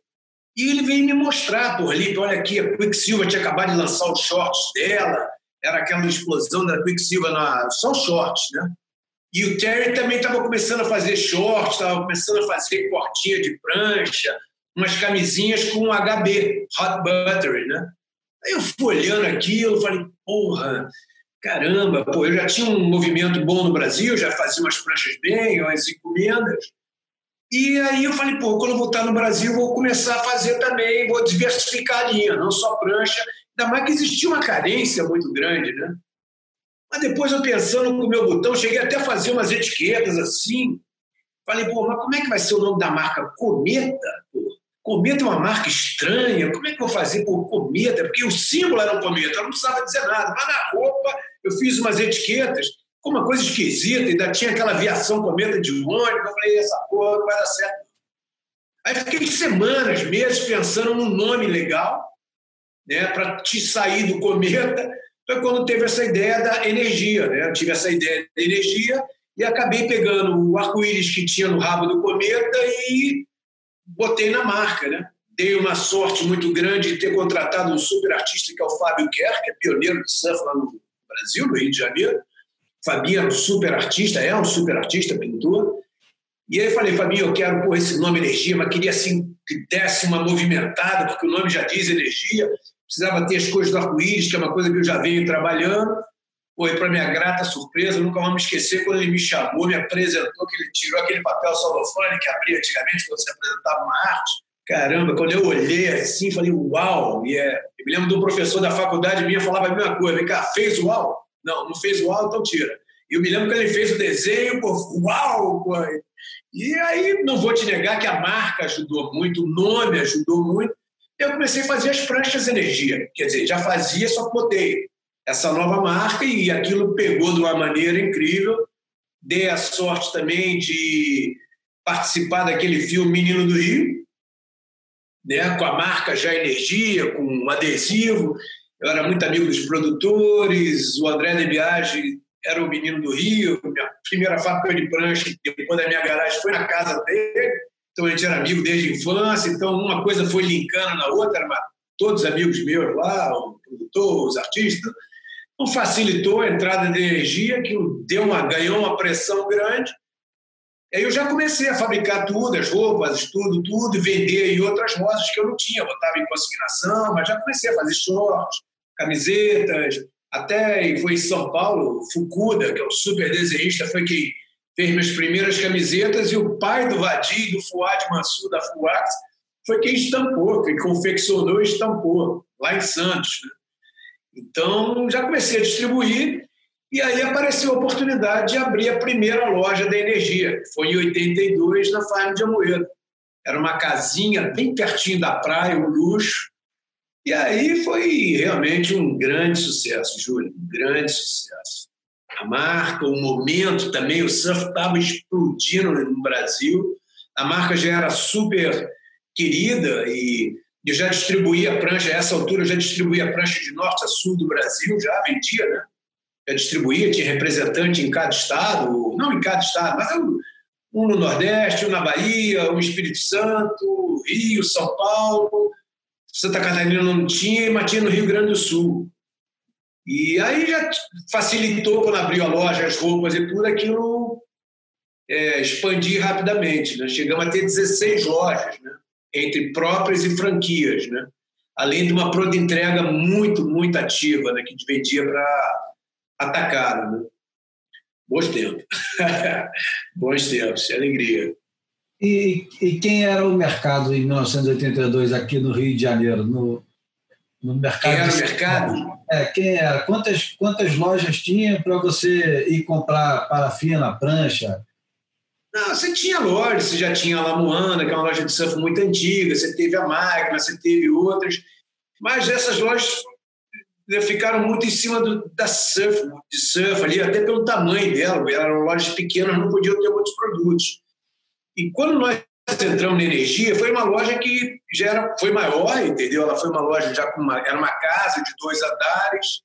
E ele veio me mostrar, por ali, olha aqui, a Quicksilver tinha acabado de lançar os shorts dela, era aquela explosão da Quicksilver, na, só shorts, né? E o Terry também estava começando a fazer shorts, estava começando a fazer cortinha de prancha, umas camisinhas com HB, Hot Buttery, né? Aí eu fui olhando aquilo, falei, porra, caramba, pô, eu já tinha um movimento bom no Brasil, já fazia umas pranchas bem, umas encomendas. E aí eu falei, pô, quando eu voltar no Brasil, vou começar a fazer também, vou diversificar a linha, não só prancha. Ainda mais que existia uma carência muito grande, né? Mas depois eu pensando com o meu botão, cheguei até a fazer umas etiquetas assim. Falei, pô, mas como é que vai ser o nome da marca? Cometa? Pô, cometa é uma marca estranha, como é que eu vou fazer por cometa? Porque o símbolo era um cometa, eu não precisava dizer nada. Mas na roupa eu fiz umas etiquetas, com uma coisa esquisita, ainda tinha aquela aviação cometa de ônibus. Eu falei, essa porra não vai dar certo. Aí fiquei semanas, meses pensando num nome legal, né, para te sair do cometa foi quando teve essa ideia da energia. Né? Eu tive essa ideia da energia e acabei pegando o arco-íris que tinha no rabo do cometa e botei na marca. Né? Dei uma sorte muito grande de ter contratado um super artista que é o Fábio Kerr, que é pioneiro de surf lá no Brasil, no Rio de Janeiro. Fabinho é um super artista, é um super artista, pintor. E aí falei, Fabinho, eu quero pôr esse nome energia, mas queria assim que desse uma movimentada, porque o nome já diz energia precisava ter as coisas do arco-íris, que é uma coisa que eu já venho trabalhando. Foi para minha grata surpresa, nunca vou me esquecer quando ele me chamou, me apresentou, que ele tirou aquele papel celofane que abria antigamente quando você apresentava uma arte. Caramba, quando eu olhei assim, falei, uau! E é, eu me lembro de um professor da faculdade minha falava a mesma coisa, vem cá, fez uau? Não, não fez uau, então tira. E eu me lembro que ele fez o desenho, pô, uau! E aí, não vou te negar que a marca ajudou muito, o nome ajudou muito, eu comecei a fazer as pranchas energia. Quer dizer, já fazia, só botei essa nova marca e aquilo pegou de uma maneira incrível. Dei a sorte também de participar daquele filme Menino do Rio, né, com a marca já Energia, com um adesivo. Eu era muito amigo dos produtores, o André de Biagi era o Menino do Rio, minha primeira fábrica de prancha, depois da minha garagem, foi na casa dele então a gente era amigo desde a infância, então uma coisa foi linkando na outra, todos amigos meus lá, o produtor, os artistas, então facilitou a entrada de energia, que deu uma, ganhou uma pressão grande. Aí eu já comecei a fabricar tudo, as roupas, tudo, tudo, e vender em outras lojas que eu não tinha, botava em consignação, mas já comecei a fazer shorts, camisetas, até foi em São Paulo, Fukuda, que é um super desenhista, foi quem fez minhas primeiras camisetas e o pai do Vadir, do Fuad Mansur, da Fuax, foi quem estampou, quem confeccionou e estampou, lá em Santos. Né? Então, já comecei a distribuir e aí apareceu a oportunidade de abrir a primeira loja da energia, que foi em 82, na Farm de Amoedo. Era uma casinha bem pertinho da praia, um luxo. E aí foi realmente um grande sucesso, Júlio, um grande sucesso. A marca, o momento também, o surf estava explodindo no Brasil. A marca já era super querida e eu já distribuía prancha, a essa altura eu já distribuía prancha de norte a sul do Brasil, já vendia, né? Já distribuía, tinha representante em cada estado, não em cada estado, mas um no Nordeste, um na Bahia, um Espírito Santo, Rio, São Paulo, Santa Catarina não tinha, mas tinha no Rio Grande do Sul. E aí já facilitou quando abriu a loja, as roupas e tudo aquilo é, expandir rapidamente. Né? Chegamos a ter 16 lojas, né? entre próprias e franquias, né? além de uma pronta entrega muito, muito ativa, né? que vendia para atacado. Né? Bons tempos. <laughs> Bons tempos, alegria. E, e, quem era o mercado em 1982 aqui no Rio de Janeiro? No, no mercado quem era o mercado? É, quem era? Quantas, quantas lojas tinha para você ir comprar parafina, prancha? Não, você tinha lojas, você já tinha a Lamoana, que é uma loja de surf muito antiga, você teve a Magna, você teve outras, mas essas lojas né, ficaram muito em cima do, da surf, de surf ali, até pelo tamanho dela, eram lojas pequenas, não podiam ter muitos produtos. E quando nós entramos na energia, foi uma loja que já era, foi maior, entendeu? Ela foi uma loja já com uma, era uma casa de dois andares,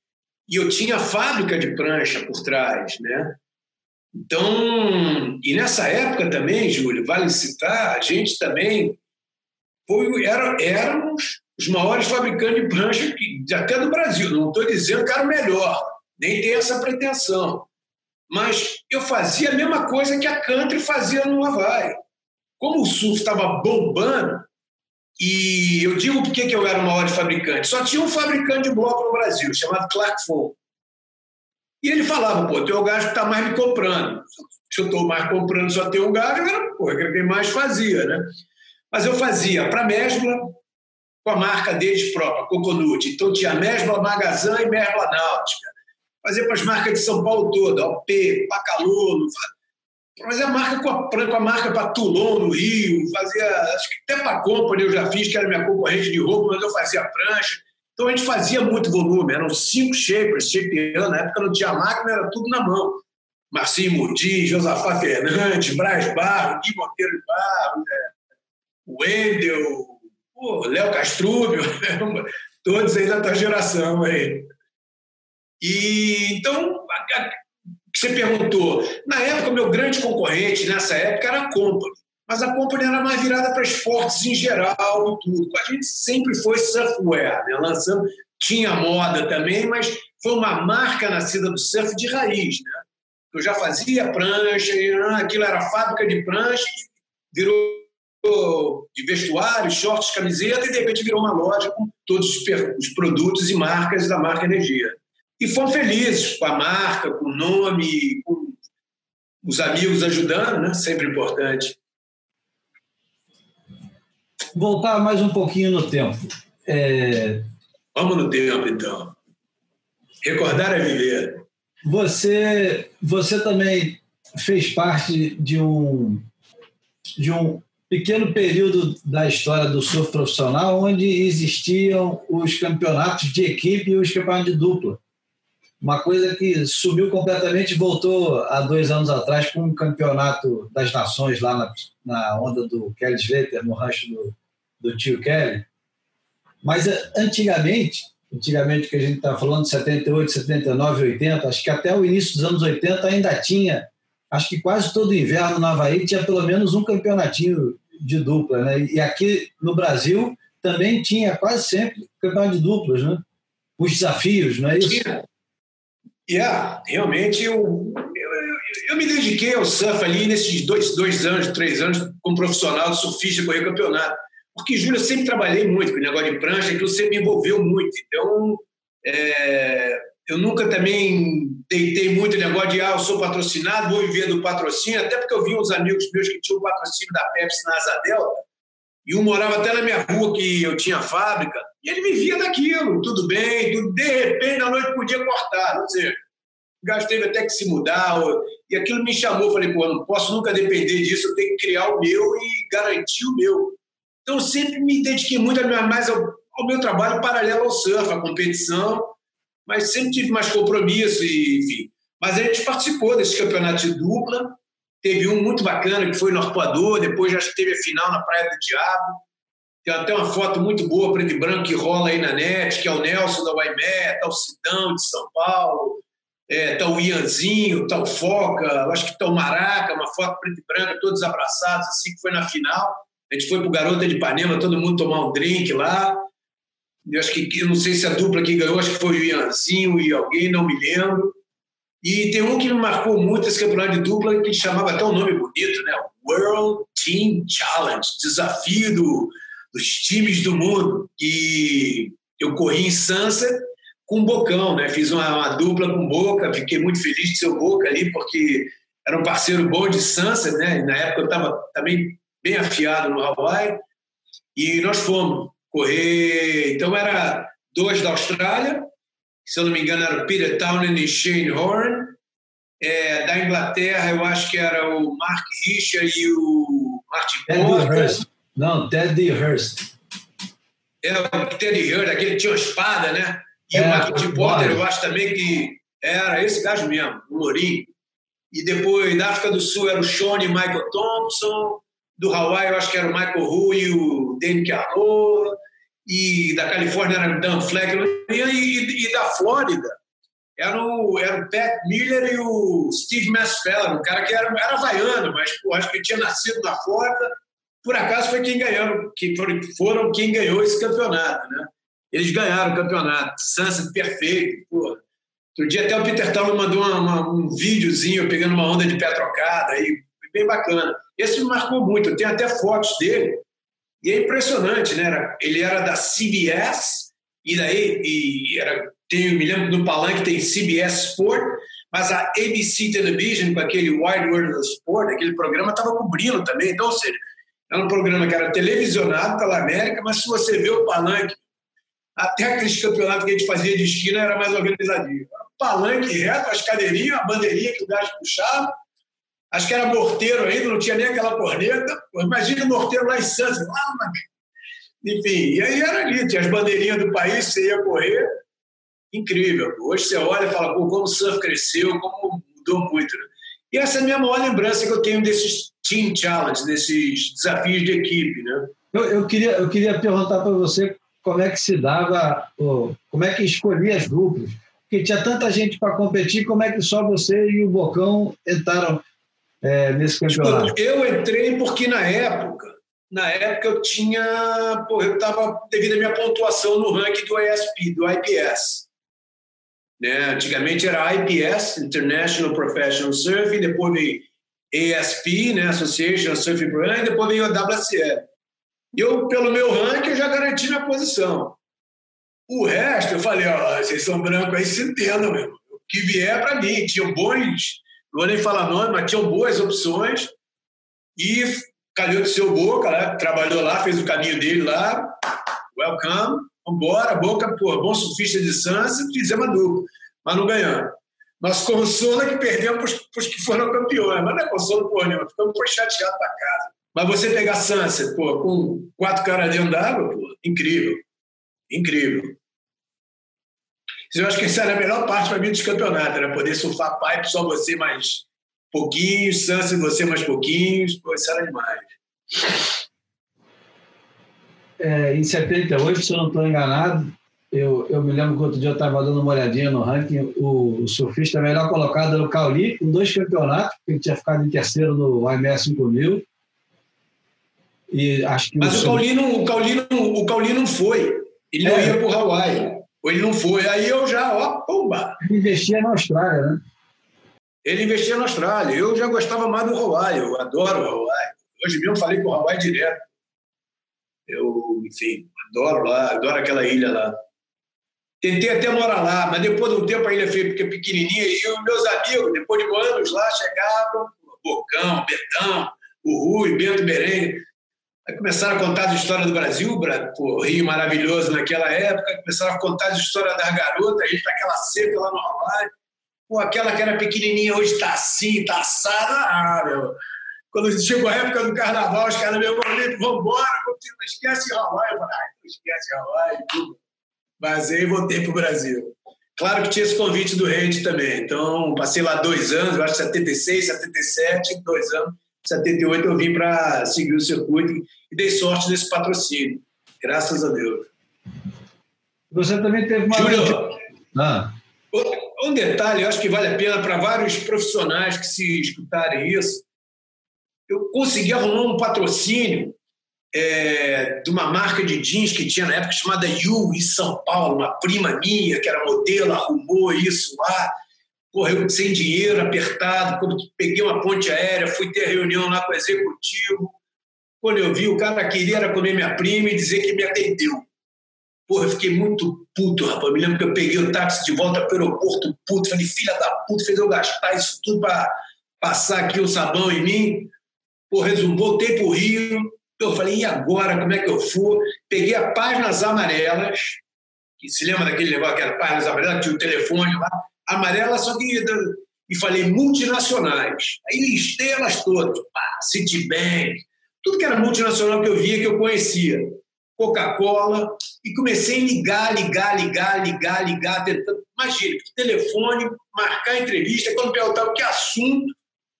e eu tinha fábrica de prancha por trás, né? Então, e nessa época também, Júlio, vale citar, a gente também foi, era, éramos os maiores fabricantes de prancha que, até do Brasil. Não estou dizendo que era o melhor, nem tem essa pretensão. Mas eu fazia a mesma coisa que a Country fazia no Havaí. Como o surf estava bombando, e eu digo por que eu era o maior fabricante. Só tinha um fabricante de bloco no Brasil, chamado Clark Fon. E ele falava, pô, tem o gajo que está mais me comprando. Se eu estou mais comprando, só tem um gajo, era pô, quem mais fazia, né? Mas eu fazia para Mesbla, com a marca deles própria, Coconut. Então tinha Mesbla Magazã e Mesbla Náutica. Fazia para as marcas de São Paulo toda, OP, Pacalolo, fazia marca com a, com a marca para Toulon, no Rio, fazia, acho que até para a Company eu já fiz, que era minha concorrente de roupa, mas eu fazia prancha. Então a gente fazia muito volume, eram cinco shapers, shapeando, na época não tinha máquina, era tudo na mão. Marcinho Murdi, Josafá Fernandes, Braz Barro, Gui Monteiro Barro, né? Wendel, Léo Castrúbio, <laughs> todos aí da tua geração aí. E então, você perguntou, na época, meu grande concorrente nessa época era a Company mas a Company era mais virada para esportes em geral e tudo. A gente sempre foi surfwear, né? lançando, tinha moda também, mas foi uma marca nascida do surf de raiz. Né? Eu já fazia prancha, e, ah, aquilo era fábrica de prancha, virou de vestuário, shorts, camiseta, e de repente virou uma loja com todos os produtos e marcas da marca Energia. E fomos felizes com a marca, com o nome, com os amigos ajudando, né? sempre importante voltar mais um pouquinho no tempo. É... Vamos no tempo, então. Recordar é viver. Você, você também fez parte de um, de um pequeno período da história do surf profissional onde existiam os campeonatos de equipe e os campeonatos de dupla. Uma coisa que sumiu completamente voltou há dois anos atrás com um campeonato das nações lá na, na onda do Kelly Slater, no rancho do, do tio Kelly. Mas eh, antigamente, antigamente que a gente está falando de 78, 79, 80, acho que até o início dos anos 80 ainda tinha, acho que quase todo inverno no Havaí tinha pelo menos um campeonatinho de dupla, né? E aqui no Brasil também tinha quase sempre campeonato de duplas, né? Os desafios, não é isso? Tinha. Yeah, realmente eu, eu, eu, me dediquei ao surf ali nesses dois, dois anos, três anos, como profissional surfista, correr campeonato. Porque, Júlio, eu sempre trabalhei muito com o negócio de prancha, aquilo sempre me envolveu muito. Então, é, eu nunca também deitei muito negócio de, ah, eu sou patrocinado, vou viver do patrocínio, até porque eu vi uns amigos meus que tinham patrocínio da Pepsi na Asa Delta, E um morava até na minha rua, que eu tinha fábrica, e ele vivia daquilo, tudo bem, tudo, de repente, na noite podia cortar. Ou seja, o teve até que se mudar, e aquilo me chamou. Falei, pô, não posso nunca depender disso, eu tenho que criar o meu e garantir o meu. Então, eu sempre me dediquei muito mais ao, ao meu trabalho paralelo ao surf, à competição, mas sempre tive mais compromisso, e, enfim. Mas a gente participou desse campeonato de dupla, Teve um muito bacana que foi no Arpoador, depois já teve a final na Praia do Diabo. Tem até uma foto muito boa, preto e branco, que rola aí na net, que é o Nelson da Waimé, tá o Sidão de São Paulo, é, tá o Ianzinho, tá o Foca, acho que tá o Maraca, uma foto preto e branca, todos abraçados, assim, que foi na final. A gente foi pro Garota de Ipanema, todo mundo tomar um drink lá. Eu acho que, eu não sei se a dupla que ganhou, acho que foi o Ianzinho e alguém, não me lembro. E tem um que me marcou muito esse campeonato de dupla, que chamava até um nome bonito, né? World Team Challenge, desafio do, dos times do mundo. E eu corri em Sunset com Bocão, né? Fiz uma, uma, dupla com Boca, fiquei muito feliz de ser o Boca ali, porque era um parceiro bom de Sunset, né? Na época eu estava também bem afiado no Hawaii. E nós fomos correr. Então era dois da Austrália, se eu não me engano, era o Peter Townend e Shane Horn. É, da Inglaterra, eu acho que era o Mark Richard e o Martin Porter. Não, Teddy Hurst. É, o Teddy Hurst, aquele tinha uma espada, né? E é, o Martin Porter, eu acho também que era esse gajo mesmo, o Lourinho. E depois, da África do Sul, era o Sean e Michael Thompson. Do Hawaii, eu acho que era o Michael Hu e o Danny Carlo e da Califórnia era o Dan Fleck, e, e, e, da Flórida era o, era o Pat Miller e o Steve Masfeller, um cara que era, era havaiano, mas pô, acho que tinha nascido na Flórida, por acaso foi quem ganhou, que foram, quem ganhou esse campeonato, né? Eles ganharam o campeonato, Sunset perfeito, pô. Outro dia até o Peter Tal mandou uma, uma, um videozinho pegando uma onda de pé trocada, aí, bem bacana. Esse me marcou muito, eu tenho até fotos dele, e é impressionante, né? Ele era da CBS, e daí e era, tem, me lembro do palanque tem CBS Sport, mas a ABC Television, com aquele Wide World of Sport, aquele programa estava cobrindo também. Então, ou seja, era um programa que era televisionado pela América, mas se você vê o palanque, até aqueles campeonatos que a gente fazia de esquina era mais organizadinho. Palanque reto, as cadeirinhas, a bandeirinha que o gás puxava, Acho que era morteiro ainda, não tinha nem aquela corneta. Imagina o morteiro lá em Santos. Lá, enfim, e aí era ali, tinha as bandeirinhas do país, você ia correr. Incrível. Hoje você olha e fala, como o surf cresceu, como mudou muito. Né? E essa é a minha maior lembrança que eu tenho desses Team Challenge, desses desafios de equipe. Né? Eu, eu queria, eu queria perguntar para você como é que se dava, como é que escolhia as duplas. Porque tinha tanta gente para competir, como é que só você e o Bocão entraram é, nesse campeonato? Eu entrei porque na época, na época eu tinha, pô, eu estava devido à minha pontuação no ranking do ISP, do IPS. Né? Antigamente era IPS, International Professional Surfing, depois veio ASP, né? Association Surfing Program, e depois veio a WCL. Eu, pelo meu ranking, eu já garanti minha posição. O resto, eu falei, ó, vocês são brancos aí, se entendam, meu. O que vier para mim, tinham bons não vou nem falar nome, mas tinham boas opções. E calhou de seu Boca, né? trabalhou lá, fez o caminho dele lá. Welcome, vambora, Boca, pô, bom surfista de Sunset, fizemos a dupla, mas não ganhamos. Nosso consolo é que perdemos para os que foram campeões, mas não é consolo por nenhuma, ficamos chateados para casa. Mas você pegar Sunset, pô, com quatro caras dentro d'água, pô, incrível. Incrível. Eu acho que essa era a melhor parte para mim dos campeonatos, era poder surfar pipe só você mais pouquinhos, Sunset você mais pouquinhos, pô, isso era demais. É, em 78, se eu não estou enganado, eu, eu me lembro que outro dia eu estava dando uma olhadinha no ranking, o, o surfista melhor colocado era o Cauli, com dois campeonatos, ele tinha ficado em terceiro no IMS 5000. E acho que Mas o, o Cauli não, o Cauli não, o Cauli não foi. Ele é. não ia para o Hawaii. Ou ele não foi. Aí eu já, ó, pumba. Ele investia na Austrália, né? Ele investia na Austrália. Eu já gostava mais do Hawaii. Eu adoro o Hawaii. Hoje mesmo falei com o Hawaii direto. Eu, enfim, adoro lá, adoro aquela ilha lá. Tentei até morar lá, mas depois de um tempo a ilha fica pequenininha e os meus amigos, depois de anos lá, chegavam, Bocão, Betão, o Rui, Bento Berengue. Aí começaram a contar as histórias do Brasil, pô, Rio maravilhoso naquela época, começaram a contar as histórias das garotas, a gente naquela seca lá no Hawaii. Pô, aquela que era pequenininha hoje está assim, está assada. Ah, meu. Quando chegou a época do carnaval, os caras, meu irmão, vamos embora, não esquece Hawaii. Eu falei, ah, não esquece Hawaii, tudo. Vazei e voltei para o Brasil. Claro que tinha esse convite do Rede também. Então, passei lá dois anos, eu acho 76, 77, dois anos. 78 eu vim para seguir o circuito e dei sorte nesse patrocínio. Graças a Deus. Você também teve uma. Júlio, ah. um detalhe, eu acho que vale a pena para vários profissionais que se escutarem isso. Eu consegui arrumar um patrocínio é, de uma marca de jeans que tinha na época chamada Yu, em São Paulo. Uma prima minha, que era modelo, arrumou isso lá porra, eu sem dinheiro, apertado, quando peguei uma ponte aérea, fui ter reunião lá com o executivo. Quando eu vi, o cara queria era comer minha prima e dizer que me atendeu. Porra, eu fiquei muito puto, rapaz. Me lembro que eu peguei o táxi de volta para o aeroporto, puto. Falei, filha da puta, fez eu gastar isso tudo para passar aqui o sabão em mim. Porra, voltei para o Rio. Eu falei, e agora? Como é que eu for? Peguei a Páginas Amarelas, que se lembra daquele negócio que era Páginas Amarelas, tinha o telefone lá amarela, só que. E falei multinacionais. Aí listei elas todas. Pá, Citibank, tudo que era multinacional que eu via, que eu conhecia. Coca-Cola. E comecei a ligar, ligar, ligar, ligar, ligar, tentando. Imagina, telefone, marcar entrevista, quando perguntava que assunto,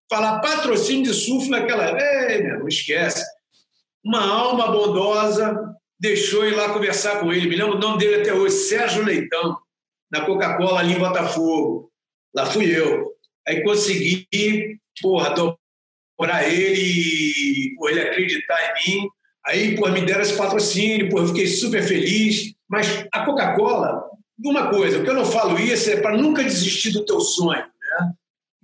falar patrocínio de surf naquela. Ei, meu, não esquece. Uma alma bondosa deixou ir lá conversar com ele. Me lembro o nome dele até hoje, Sérgio Leitão na Coca-Cola ali em Botafogo. Lá fui eu. Aí consegui, porra, dobrar ele, por ele acreditar em mim. Aí, porra, me deram esse patrocínio, porra, eu fiquei super feliz. Mas a Coca-Cola, uma coisa, o que eu não falo isso é para nunca desistir do teu sonho?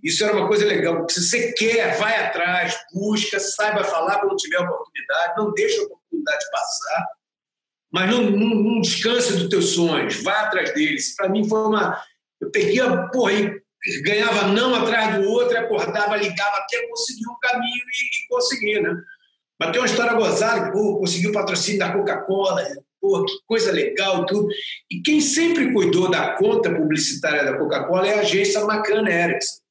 Isso era uma coisa legal, se você quer, vai atrás, busca, saiba falar quando tiver oportunidade, não deixa a oportunidade passar mas não, não, não descanse dos teus sonhos, vá atrás deles. Para mim foi uma. Eu peguei porra e ganhava não atrás do outro, acordava, ligava até conseguir um caminho e, e conseguir, né? Mas tem uma história gozada, pô, consegui o patrocínio da Coca-Cola, pô, que coisa legal, tudo. E quem sempre cuidou da conta publicitária da Coca-Cola é a agência McCann Erickson.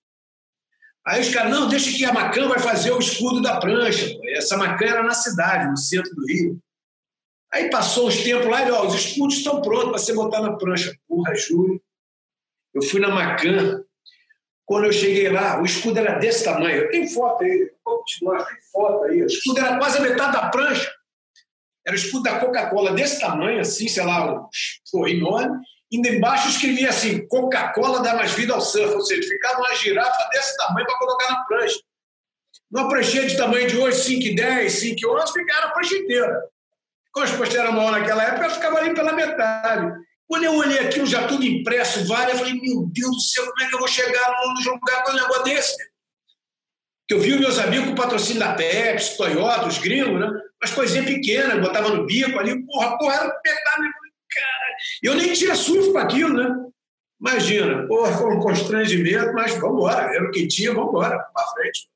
Aí os caras, não, deixa que a Macan vai fazer o escudo da prancha. Essa Macan era na cidade, no centro do Rio. Aí passou os tempos lá e ó, os escudos estão prontos para você botar na prancha. Porra, juro. Eu fui na Macan. Quando eu cheguei lá, o escudo era desse tamanho. Tem foto aí, vou tem foto aí. O escudo era quase a metade da prancha. Era o escudo da Coca-Cola desse tamanho, assim, sei lá, foi enorme. E embaixo escrevia assim: Coca-Cola dá mais vida ao surf. Ou seja, ficava uma girafa desse tamanho para colocar na prancha. Numa pranchinha de tamanho de hoje, 5 10, 5 11, ficava a prancha inteira. Como as postas eram maior naquela época, eu ficava ali pela metade. Quando eu olhei aquilo já tudo impresso, vale, eu falei, meu Deus do céu, como é que eu vou chegar no lugar com um negócio desse? Que eu vi meus amigos com patrocínio da Pepsi, Toyota, os gringos, né? Umas coisinhas pequenas, botava no bico ali, porra, porra, era metade. Cara, eu nem tinha surf para aquilo, né? Imagina, porra, foi um constrangimento, mas vamos embora, era o que tinha, vamos embora, para frente.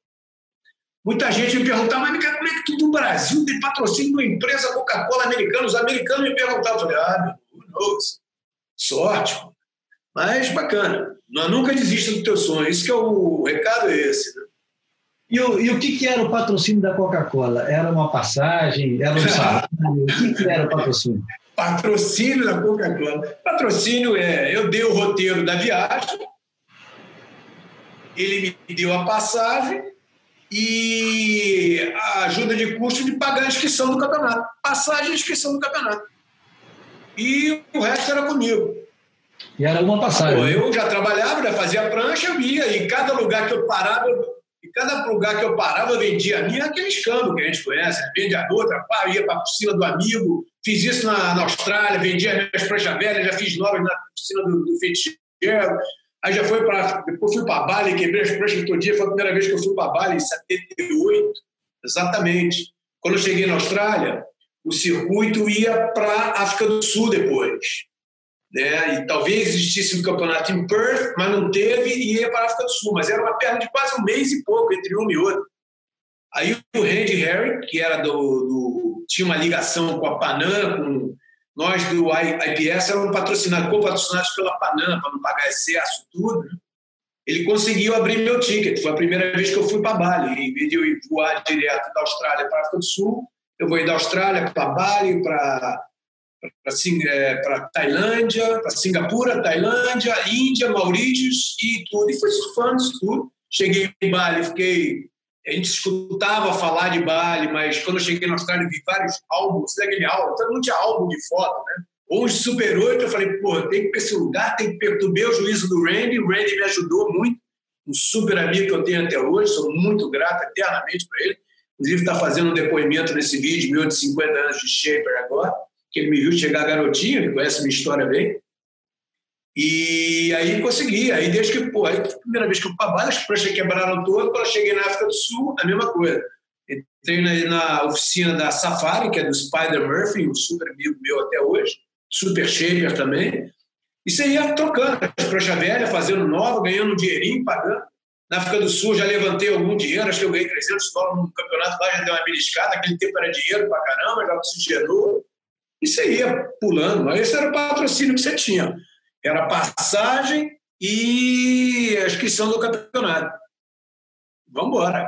Muita gente me perguntava, mas como é que tudo no Brasil tem patrocínio de uma empresa Coca-Cola americana? Os americanos me perguntavam, eu falei, ah, meu sorte. Mas bacana, não, nunca desista do teu sonho. Isso que é o, o recado é esse. Né? E o, e o que, que era o patrocínio da Coca-Cola? Era uma passagem? Era um <laughs> salário? o que, que era o patrocínio? Patrocínio da Coca-Cola. Patrocínio é, eu dei o roteiro da viagem, ele me deu a passagem, e a ajuda de custo de pagar a inscrição do campeonato. Passagem e inscrição do campeonato. E o resto era comigo. E era uma passagem. Né? eu já trabalhava, já fazia prancha, eu ia. E cada lugar que eu parava, e cada lugar que eu parava, eu vendia a minha, aquele escambo que a gente conhece. Né? Vende a outra, pá, ia para a piscina do amigo. Fiz isso na, na Austrália, vendia minhas pranchas velhas, já fiz novas na piscina do, do Fitzgerald. Aí já foi para. Depois fui para Bali, quebrei as pranchas todo dia. Foi a primeira vez que eu fui para Bali, em 78, exatamente. Quando eu cheguei na Austrália, o circuito ia para África do Sul depois. Né? E talvez existisse um campeonato em Perth, mas não teve, e ia para a África do Sul. Mas era uma perna de quase um mês e pouco entre uma e outra. Aí o Randy Harry, que era do, do tinha uma ligação com a Panam, com nós do IPS éramos patrocinados, co-patrocinados pela Panam, para não pagar excesso, tudo. Né? Ele conseguiu abrir meu ticket. Foi a primeira vez que eu fui para Bali. Em vez de eu voar direto da Austrália para a África do Sul, eu vou ir da Austrália para Bali, para para Tailândia, para Singapura, Tailândia, Índia, Maurícios e tudo. E fui surfando isso tudo. Cheguei em Bali, fiquei a gente escutava falar de Bali, mas quando eu cheguei na Austrália vi vários álbuns, daquele álbum, todo mundo tinha álbum de foto, né? Hoje, Super 8, eu falei, pô, tem que ir para esse lugar, tem que perturbar o juízo do Randy, o Randy me ajudou muito, um super amigo que eu tenho até hoje, sou muito grato eternamente para ele, inclusive está fazendo um depoimento nesse vídeo meu de 50 anos de Shaper agora, que ele me viu chegar garotinho, ele conhece minha história bem, e aí consegui. Aí desde que, pô, aí, primeira vez que eu Bali, as pranchas quebraram todas. Quando eu cheguei na África do Sul, a mesma coisa. Entrei na, na, oficina da Safari, que é do Spider Murphy, um super amigo meu até hoje, super shaper também. E você ia trocando as pranchas velhas, fazendo nova, ganhando um dinheirinho, pagando. Na África do Sul já levantei algum dinheiro, acho que eu ganhei 300 dólares no campeonato lá, já deu uma beliscada, aquele tempo era dinheiro pra caramba, já oxigenou. E você ia pulando, mas esse era o patrocínio que você tinha. Era passagem e a inscrição do campeonato. Vamos embora.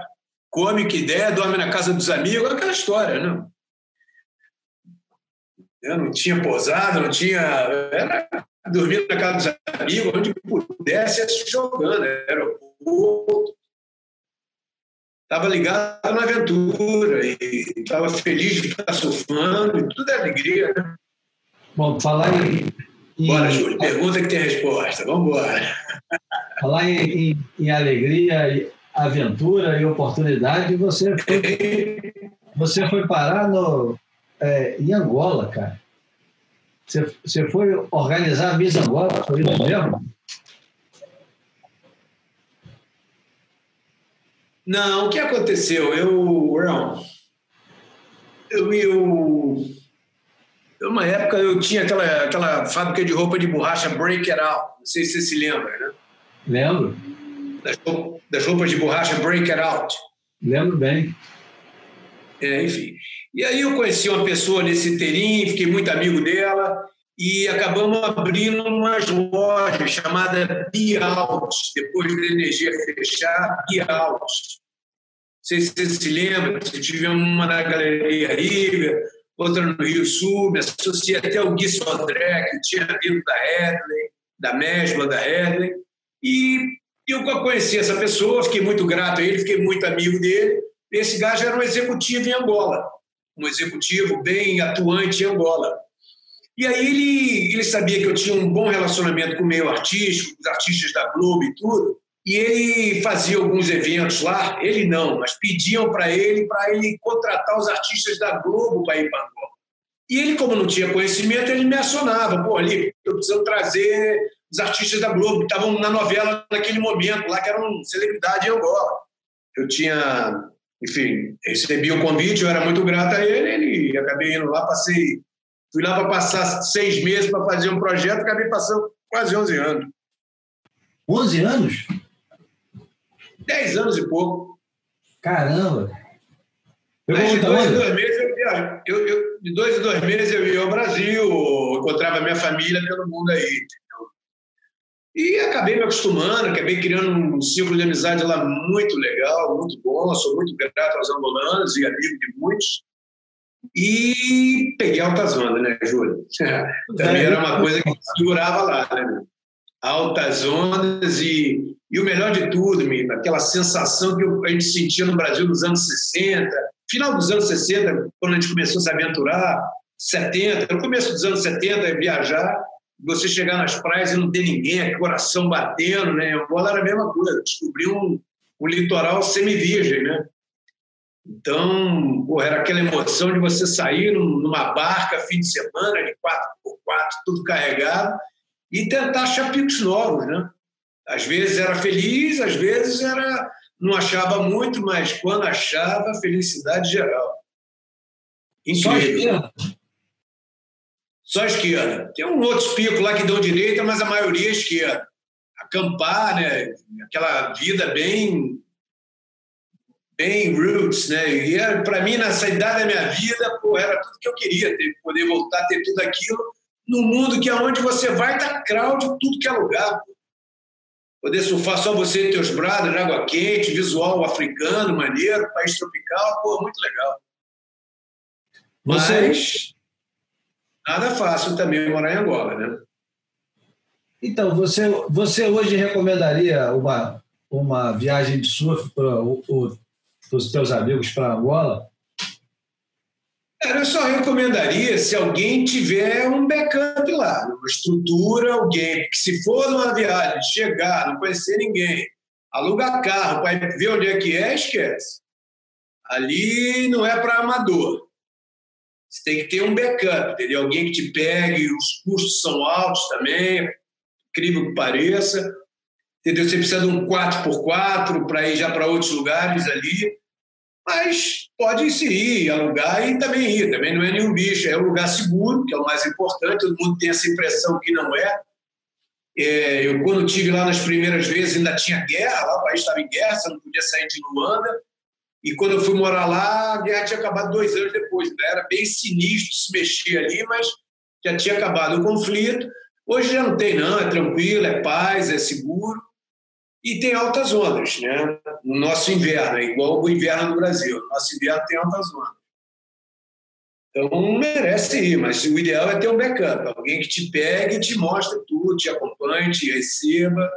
Come que der, dorme na casa dos amigos, aquela história, né? Eu não tinha posado, não tinha. Era dormindo na casa dos amigos, onde pudesse, se jogando. Era o Estava ligado na aventura e estava feliz de estar surfando, e tudo é alegria, né? Bom, falar em, Bora, Júlio, pergunta que tem resposta. Vamos embora. <laughs> Falar em, em, em, alegria, aventura e oportunidade, você foi, você foi parar no, é, em Angola, cara. Você, você foi organizar a Miss Angola, foi isso mesmo? Não, o que aconteceu? Eu, eu, eu uma época eu tinha aquela, aquela fábrica de roupa de borracha Break It Out. Não sei se você se lembra, né? Lembro. Das, das roupas de borracha Break It Out. Lembro bem. É, enfim. E aí eu conheci uma pessoa nesse terim, fiquei muito amigo dela e acabamos abrindo umas lojas chamada Bialt, depois da energia fechar, Bialt. Não sei se você se lembra, se tiver uma na Galeria Riga, outra no Rio Sul, me associei até ao Gui Sodré, que tinha vindo da Headley, da Mesbla da Headley, e eu conheci essa pessoa, fiquei muito grato a ele, fiquei muito amigo dele. Esse gajo era um executivo em Angola, um executivo bem atuante em Angola. E aí ele, ele sabia que eu tinha um bom relacionamento com o meio artístico, os artistas da Globo e tudo, e ele fazia alguns eventos lá, ele não, mas pediam para ele para ele contratar os artistas da Globo para ir para Angola. E ele, como não tinha conhecimento, ele me acionava. Pô, ali, eu preciso trazer os artistas da Globo, que estavam na novela naquele momento, lá que eram celebridade em Angola. Eu tinha, enfim, recebi o convite, eu era muito grato a ele, ele acabei indo lá, passei, fui lá para passar seis meses para fazer um projeto, acabei passando quase 11 anos. 11 anos? 10 anos e pouco. Caramba! Mas de dois em dois meses eu viajo. Eu, eu, de dois em dois meses eu ia ao Brasil, encontrava minha família pelo mundo aí. Entendeu? E acabei me acostumando, acabei criando um ciclo de amizade lá muito legal, muito bom. Sou muito grato aos angolanos e amigo de muitos. E peguei altas ondas, né, Júlio? <laughs> Também era uma coisa que segurava lá, né? Altas ondas e e o melhor de tudo, aquela sensação que a gente sentia no Brasil nos anos 60, final dos anos 60, quando a gente começou a se aventurar, 70, no começo dos anos 70, viajar, você chegar nas praias e não ter ninguém, coração batendo, né? Angola era a mesma coisa, descobri um, um litoral semi-virgem, né? Então, porra, era aquela emoção de você sair numa barca fim de semana, de 4x4, tudo carregado, e tentar achar picos novos, né? Às vezes era feliz, às vezes era não achava muito, mas quando achava, felicidade geral. Incrível. Só esquerda. Só esquerda. Tem um outro pico lá que dão direita, mas a maioria é esquerda. Acampar, né? Aquela vida bem bem roots, né? E para mim, nessa idade da minha vida, pô, era tudo que eu queria, ter, poder voltar a ter tudo aquilo no mundo que é onde você vai, tá crowd, tudo que é lugar. Pô. Poder surfar só você e teus brothers, água quente, visual africano, maneiro, país tropical, pô, muito legal. Você... Mas nada fácil também morar em Angola, né? Então, você, você hoje recomendaria uma, uma viagem de surf para os teus amigos para Angola? Cara, eu só recomendaria se alguém tiver um backup lá, uma estrutura, alguém. Porque se for numa viagem, chegar, não conhecer ninguém, alugar carro para ver onde é que é, esquece. Ali não é para amador. Você tem que ter um backup, entendeu? Alguém que te pegue, os custos são altos também, incrível que pareça. Entendeu? Você precisa de um 4x4 para ir já para outros lugares ali. Mas pode se ir, alugar e também ir. Também não é nenhum bicho. É um lugar seguro, que é o mais importante. Todo mundo tem essa impressão que não é. é eu, quando estive lá nas primeiras vezes, ainda tinha guerra. Lá o país estava em guerra, você não podia sair de Luanda. E quando eu fui morar lá, a guerra tinha acabado dois anos depois. Né? Era bem sinistro se mexer ali, mas já tinha acabado o conflito. Hoje já não tem, não. É tranquilo, é paz, é seguro. E tem altas ondas, né? No nosso inverno, é igual o inverno no Brasil. No nosso inverno tem altas ondas. Então merece ir, mas o ideal é ter um backup, alguém que te pegue te mostre tudo, te acompanhe, te receba.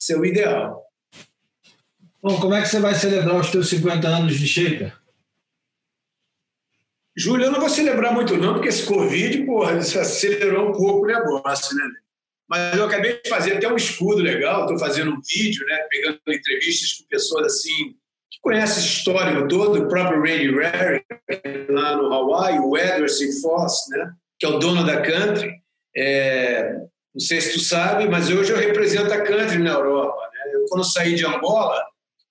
Isso é o ideal. Bom, como é que você vai celebrar os teus 50 anos de Shaker? Júlio, eu não vou celebrar muito não, porque esse Covid, porra, <laughs> acelerou um pouco o negócio, né? Mas eu acabei de fazer até um escudo legal, estou fazendo um vídeo, né, pegando entrevistas com pessoas assim que conhecem esse histórico todo, o próprio Randy Rarick, lá no Hawaii, o Edward C. Foss, né, que é o dono da country. É, não sei se tu sabe, mas hoje eu represento a country na Europa. Né? Eu, quando saí de Angola,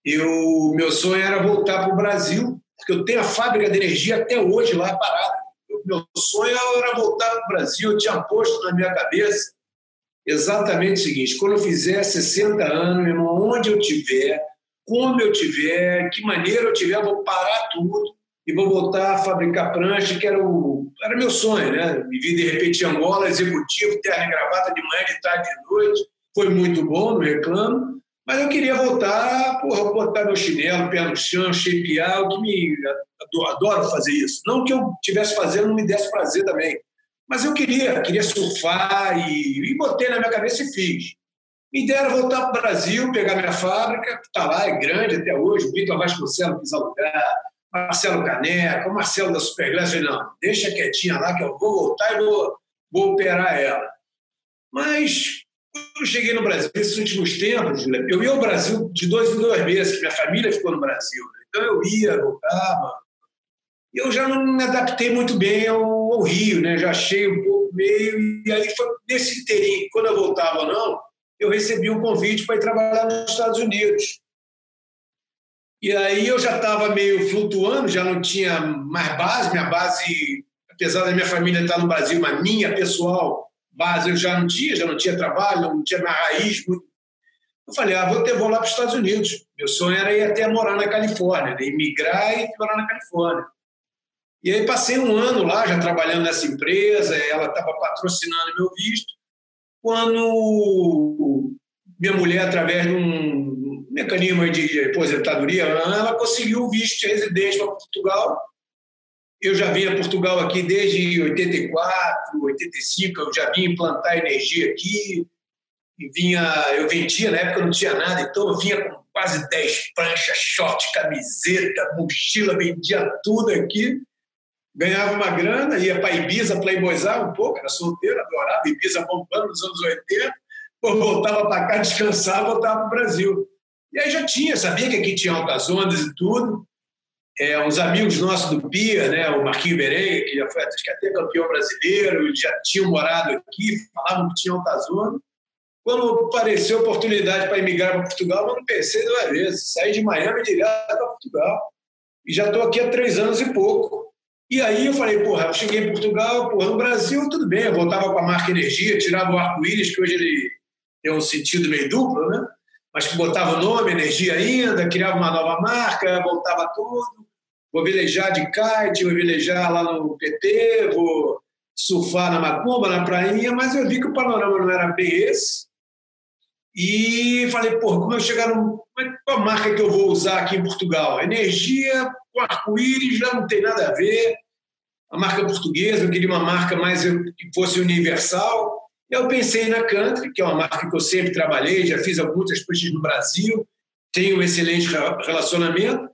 eu, meu sonho era voltar para o Brasil, porque eu tenho a fábrica de energia até hoje lá parada. Meu sonho era voltar para o Brasil, eu tinha posto na minha cabeça exatamente o seguinte: quando eu fizer 60 anos, meu irmão, onde eu tiver, como eu tiver, que maneira eu tiver, eu vou parar tudo e vou voltar a fabricar prancha, que era o era meu sonho, né? Me vi de repente em Angola, executivo, terra e gravata de manhã, de tarde, de noite. Foi muito bom, não reclamo. Mas eu queria voltar, porra, botar meu chinelo, pé no chão, shapear, o que me. Adoro fazer isso. Não que eu estivesse fazendo, não me desse prazer também. Mas eu queria, queria surfar e, e botei na minha cabeça e fiz. Me deram voltar para o Brasil, pegar minha fábrica, que está lá, é grande até hoje. O Vitor Vasconcelos quis alugar, Marcelo Caneca, o Marcelo da Superglass. Não, deixa quietinha lá que eu vou voltar e vou, vou operar ela. Mas quando eu cheguei no Brasil, nesses últimos tempos, eu ia ao Brasil de dois em dois meses, que minha família ficou no Brasil. Né? Então eu ia, voltava, eu já não me adaptei muito bem ao, ao, Rio, né? Já achei um pouco meio. E aí foi nesse inteirinho, quando eu voltava não, eu recebi um convite para ir trabalhar nos Estados Unidos. E aí eu já estava meio flutuando, já não tinha mais base, minha base, apesar da minha família estar no Brasil, mas minha pessoal, base eu já não tinha, já não tinha trabalho, não tinha minha raiz. Eu falei, ah, vou, ter, vou lá para os Estados Unidos. Meu sonho era ir até morar na Califórnia, né? emigrar e morar na Califórnia. E aí passei um ano lá, já trabalhando nessa empresa, ela estava patrocinando meu visto, quando minha mulher, através de um mecanismo de aposentadoria, ela conseguiu o visto de residente para Portugal. Eu já vinha a Portugal aqui desde 84, 85, eu já vinha implantar energia aqui, e vinha, eu vendia, na época não tinha nada, então eu vinha com quase 10 pranchas, short, camiseta, mochila, vendia tudo aqui ganhava uma grana, ia para Ibiza playboyzar um pouco, era solteiro, adorava Ibiza bombando nos anos 80, voltava para cá, descansava, voltava para o Brasil. E aí já tinha, sabia que aqui tinha altas ondas e tudo. É, uns amigos nossos do Pia, né, o Marquinho Berengue, que já foi acho que até campeão brasileiro, já tinham morado aqui, falavam que tinha altas ondas. Quando apareceu a oportunidade para emigrar para Portugal, eu não pensei duas vezes. Saí de Miami direto para Portugal. E já estou aqui há três anos e pouco. E aí eu falei, porra, cheguei em Portugal, porra, no Brasil tudo bem, eu voltava com a marca Energia, tirava o arco-íris, que hoje ele tem um sentido meio duplo, né? mas que botava o nome, energia ainda, criava uma nova marca, voltava tudo. Vou velejar de kite, vou velejar lá no PT, vou surfar na Macumba, na prainha, mas eu vi que o panorama não era bem esse. E falei, porra, como eu chegar no. É, qual marca que eu vou usar aqui em Portugal? Energia com arco-íris já não tem nada a ver. A marca portuguesa, eu queria uma marca mais que fosse universal. Eu pensei na Country, que é uma marca que eu sempre trabalhei, já fiz algumas coisas no Brasil, tenho um excelente relacionamento.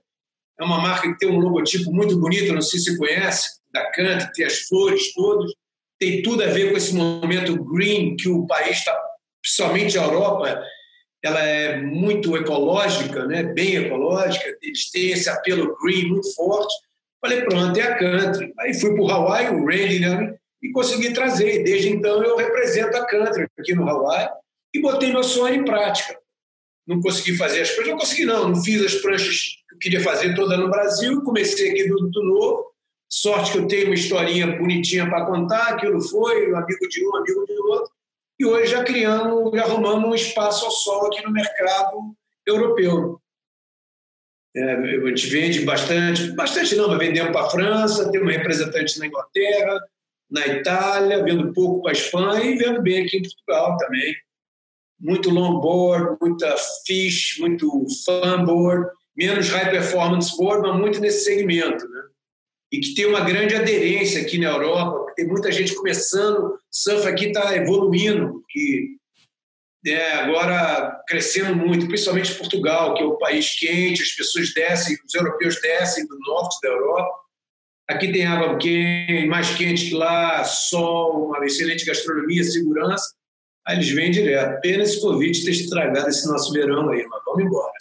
É uma marca que tem um logotipo muito bonito, não sei se você conhece, da Country, tem as flores todas. Tem tudo a ver com esse momento green que o país está principalmente a Europa, ela é muito ecológica, né? bem ecológica, eles têm esse apelo green muito forte. Falei, pronto, é a country. Aí fui para o Hawaii, o Randy, né? e consegui trazer. Desde então eu represento a country aqui no Hawaii e botei meu sonho em prática. Não consegui fazer as coisas, não consegui não, não fiz as pranchas que eu queria fazer toda no Brasil, comecei aqui do, do novo. Sorte que eu tenho uma historinha bonitinha para contar, aquilo foi, um amigo de um, amigo de outro e hoje já criamos, já arrumamos um espaço ao sol aqui no mercado europeu. É, a gente vende bastante, bastante não, mas vendemos para a França, temos representantes na Inglaterra, na Itália, vendo pouco para a Espanha e vendo bem aqui em Portugal também. Muito longboard, muita fish, muito funboard, menos high performance board, mas muito nesse segmento. Né? E que tem uma grande aderência aqui na Europa, tem muita gente começando, surf aqui está evoluindo, que é, agora crescendo muito, principalmente Portugal, que é um país quente, as pessoas descem, os europeus descem do norte da Europa. Aqui tem água quente, mais quente que lá, sol, uma excelente gastronomia, segurança. Aí eles vêm direto. Pena esse Covid ter estragado esse nosso verão aí, mas vamos embora.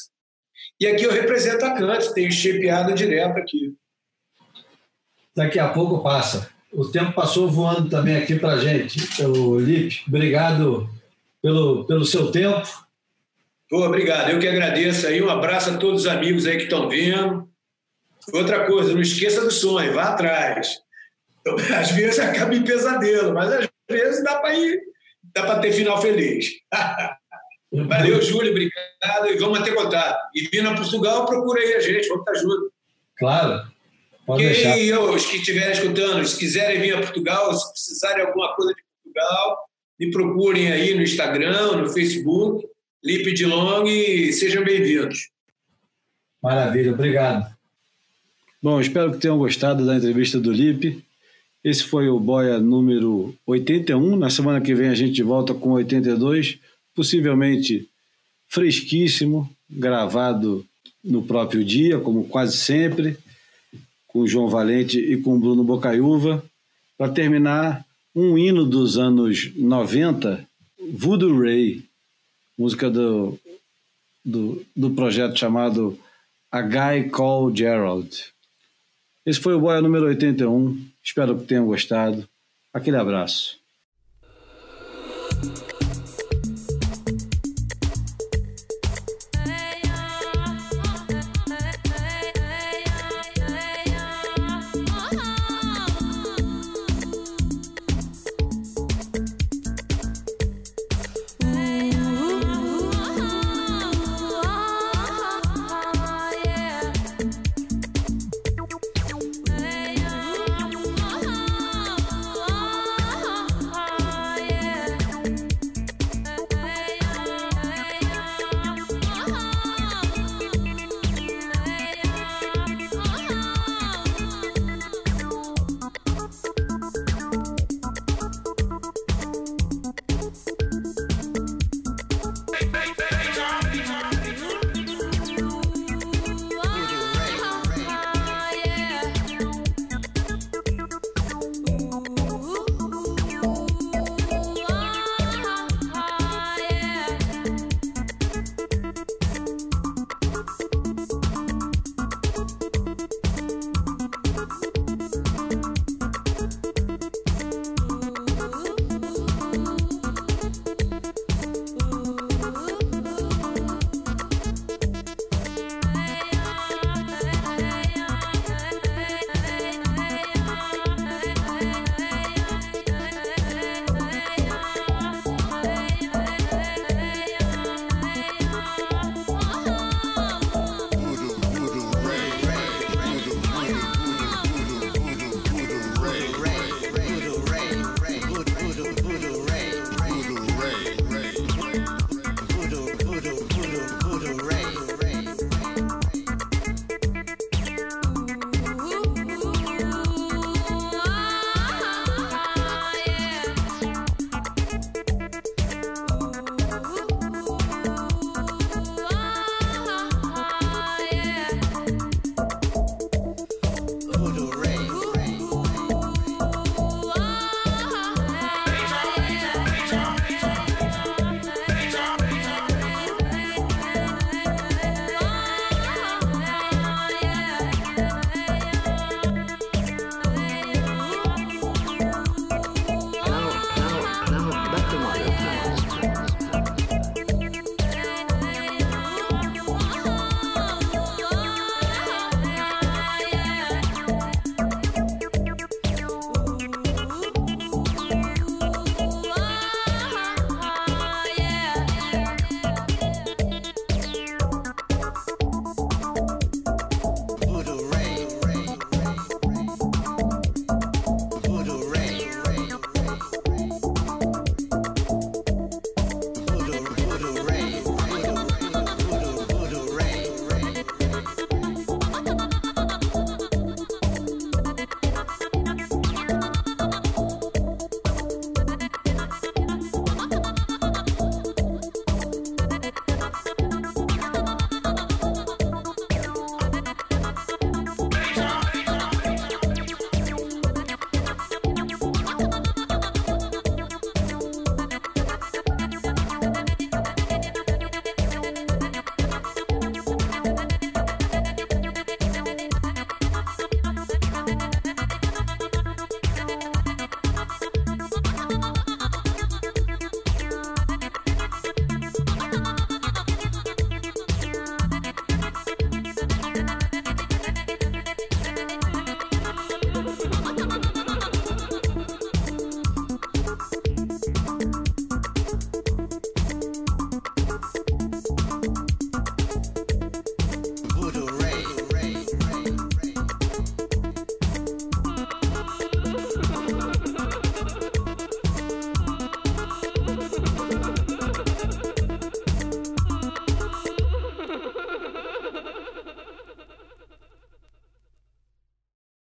E aqui eu represento a Cantos, tenho shapeado direto aqui. Daqui a pouco passa. O tempo passou voando também aqui para a gente. O Lipe, obrigado pelo, pelo seu tempo. Pô, obrigado, eu que agradeço aí. Um abraço a todos os amigos aí que estão vendo. Outra coisa, não esqueça do sonho, vá atrás. Então, <laughs> às vezes acaba em pesadelo, mas às vezes dá para ir, dá para ter final feliz. <laughs> Valeu, Júlio, obrigado e vamos ter contato. E vindo a Portugal, procura aí a gente, vamos estar juntos. Claro, Pode deixar. os que estiverem escutando, se quiserem vir a Portugal, se precisarem alguma coisa de Portugal, me procurem aí no Instagram, no Facebook, Lipe de Long e sejam bem-vindos. Maravilha, obrigado. Bom, espero que tenham gostado da entrevista do Lipe. Esse foi o Boia número 81. Na semana que vem a gente volta com 82, possivelmente fresquíssimo, gravado no próprio dia, como quase sempre com o João Valente e com o Bruno Bocaiúva, para terminar um hino dos anos 90, Voodoo Ray, música do, do, do projeto chamado A Guy Called Gerald. Esse foi o Boia número 81. Espero que tenham gostado. Aquele abraço.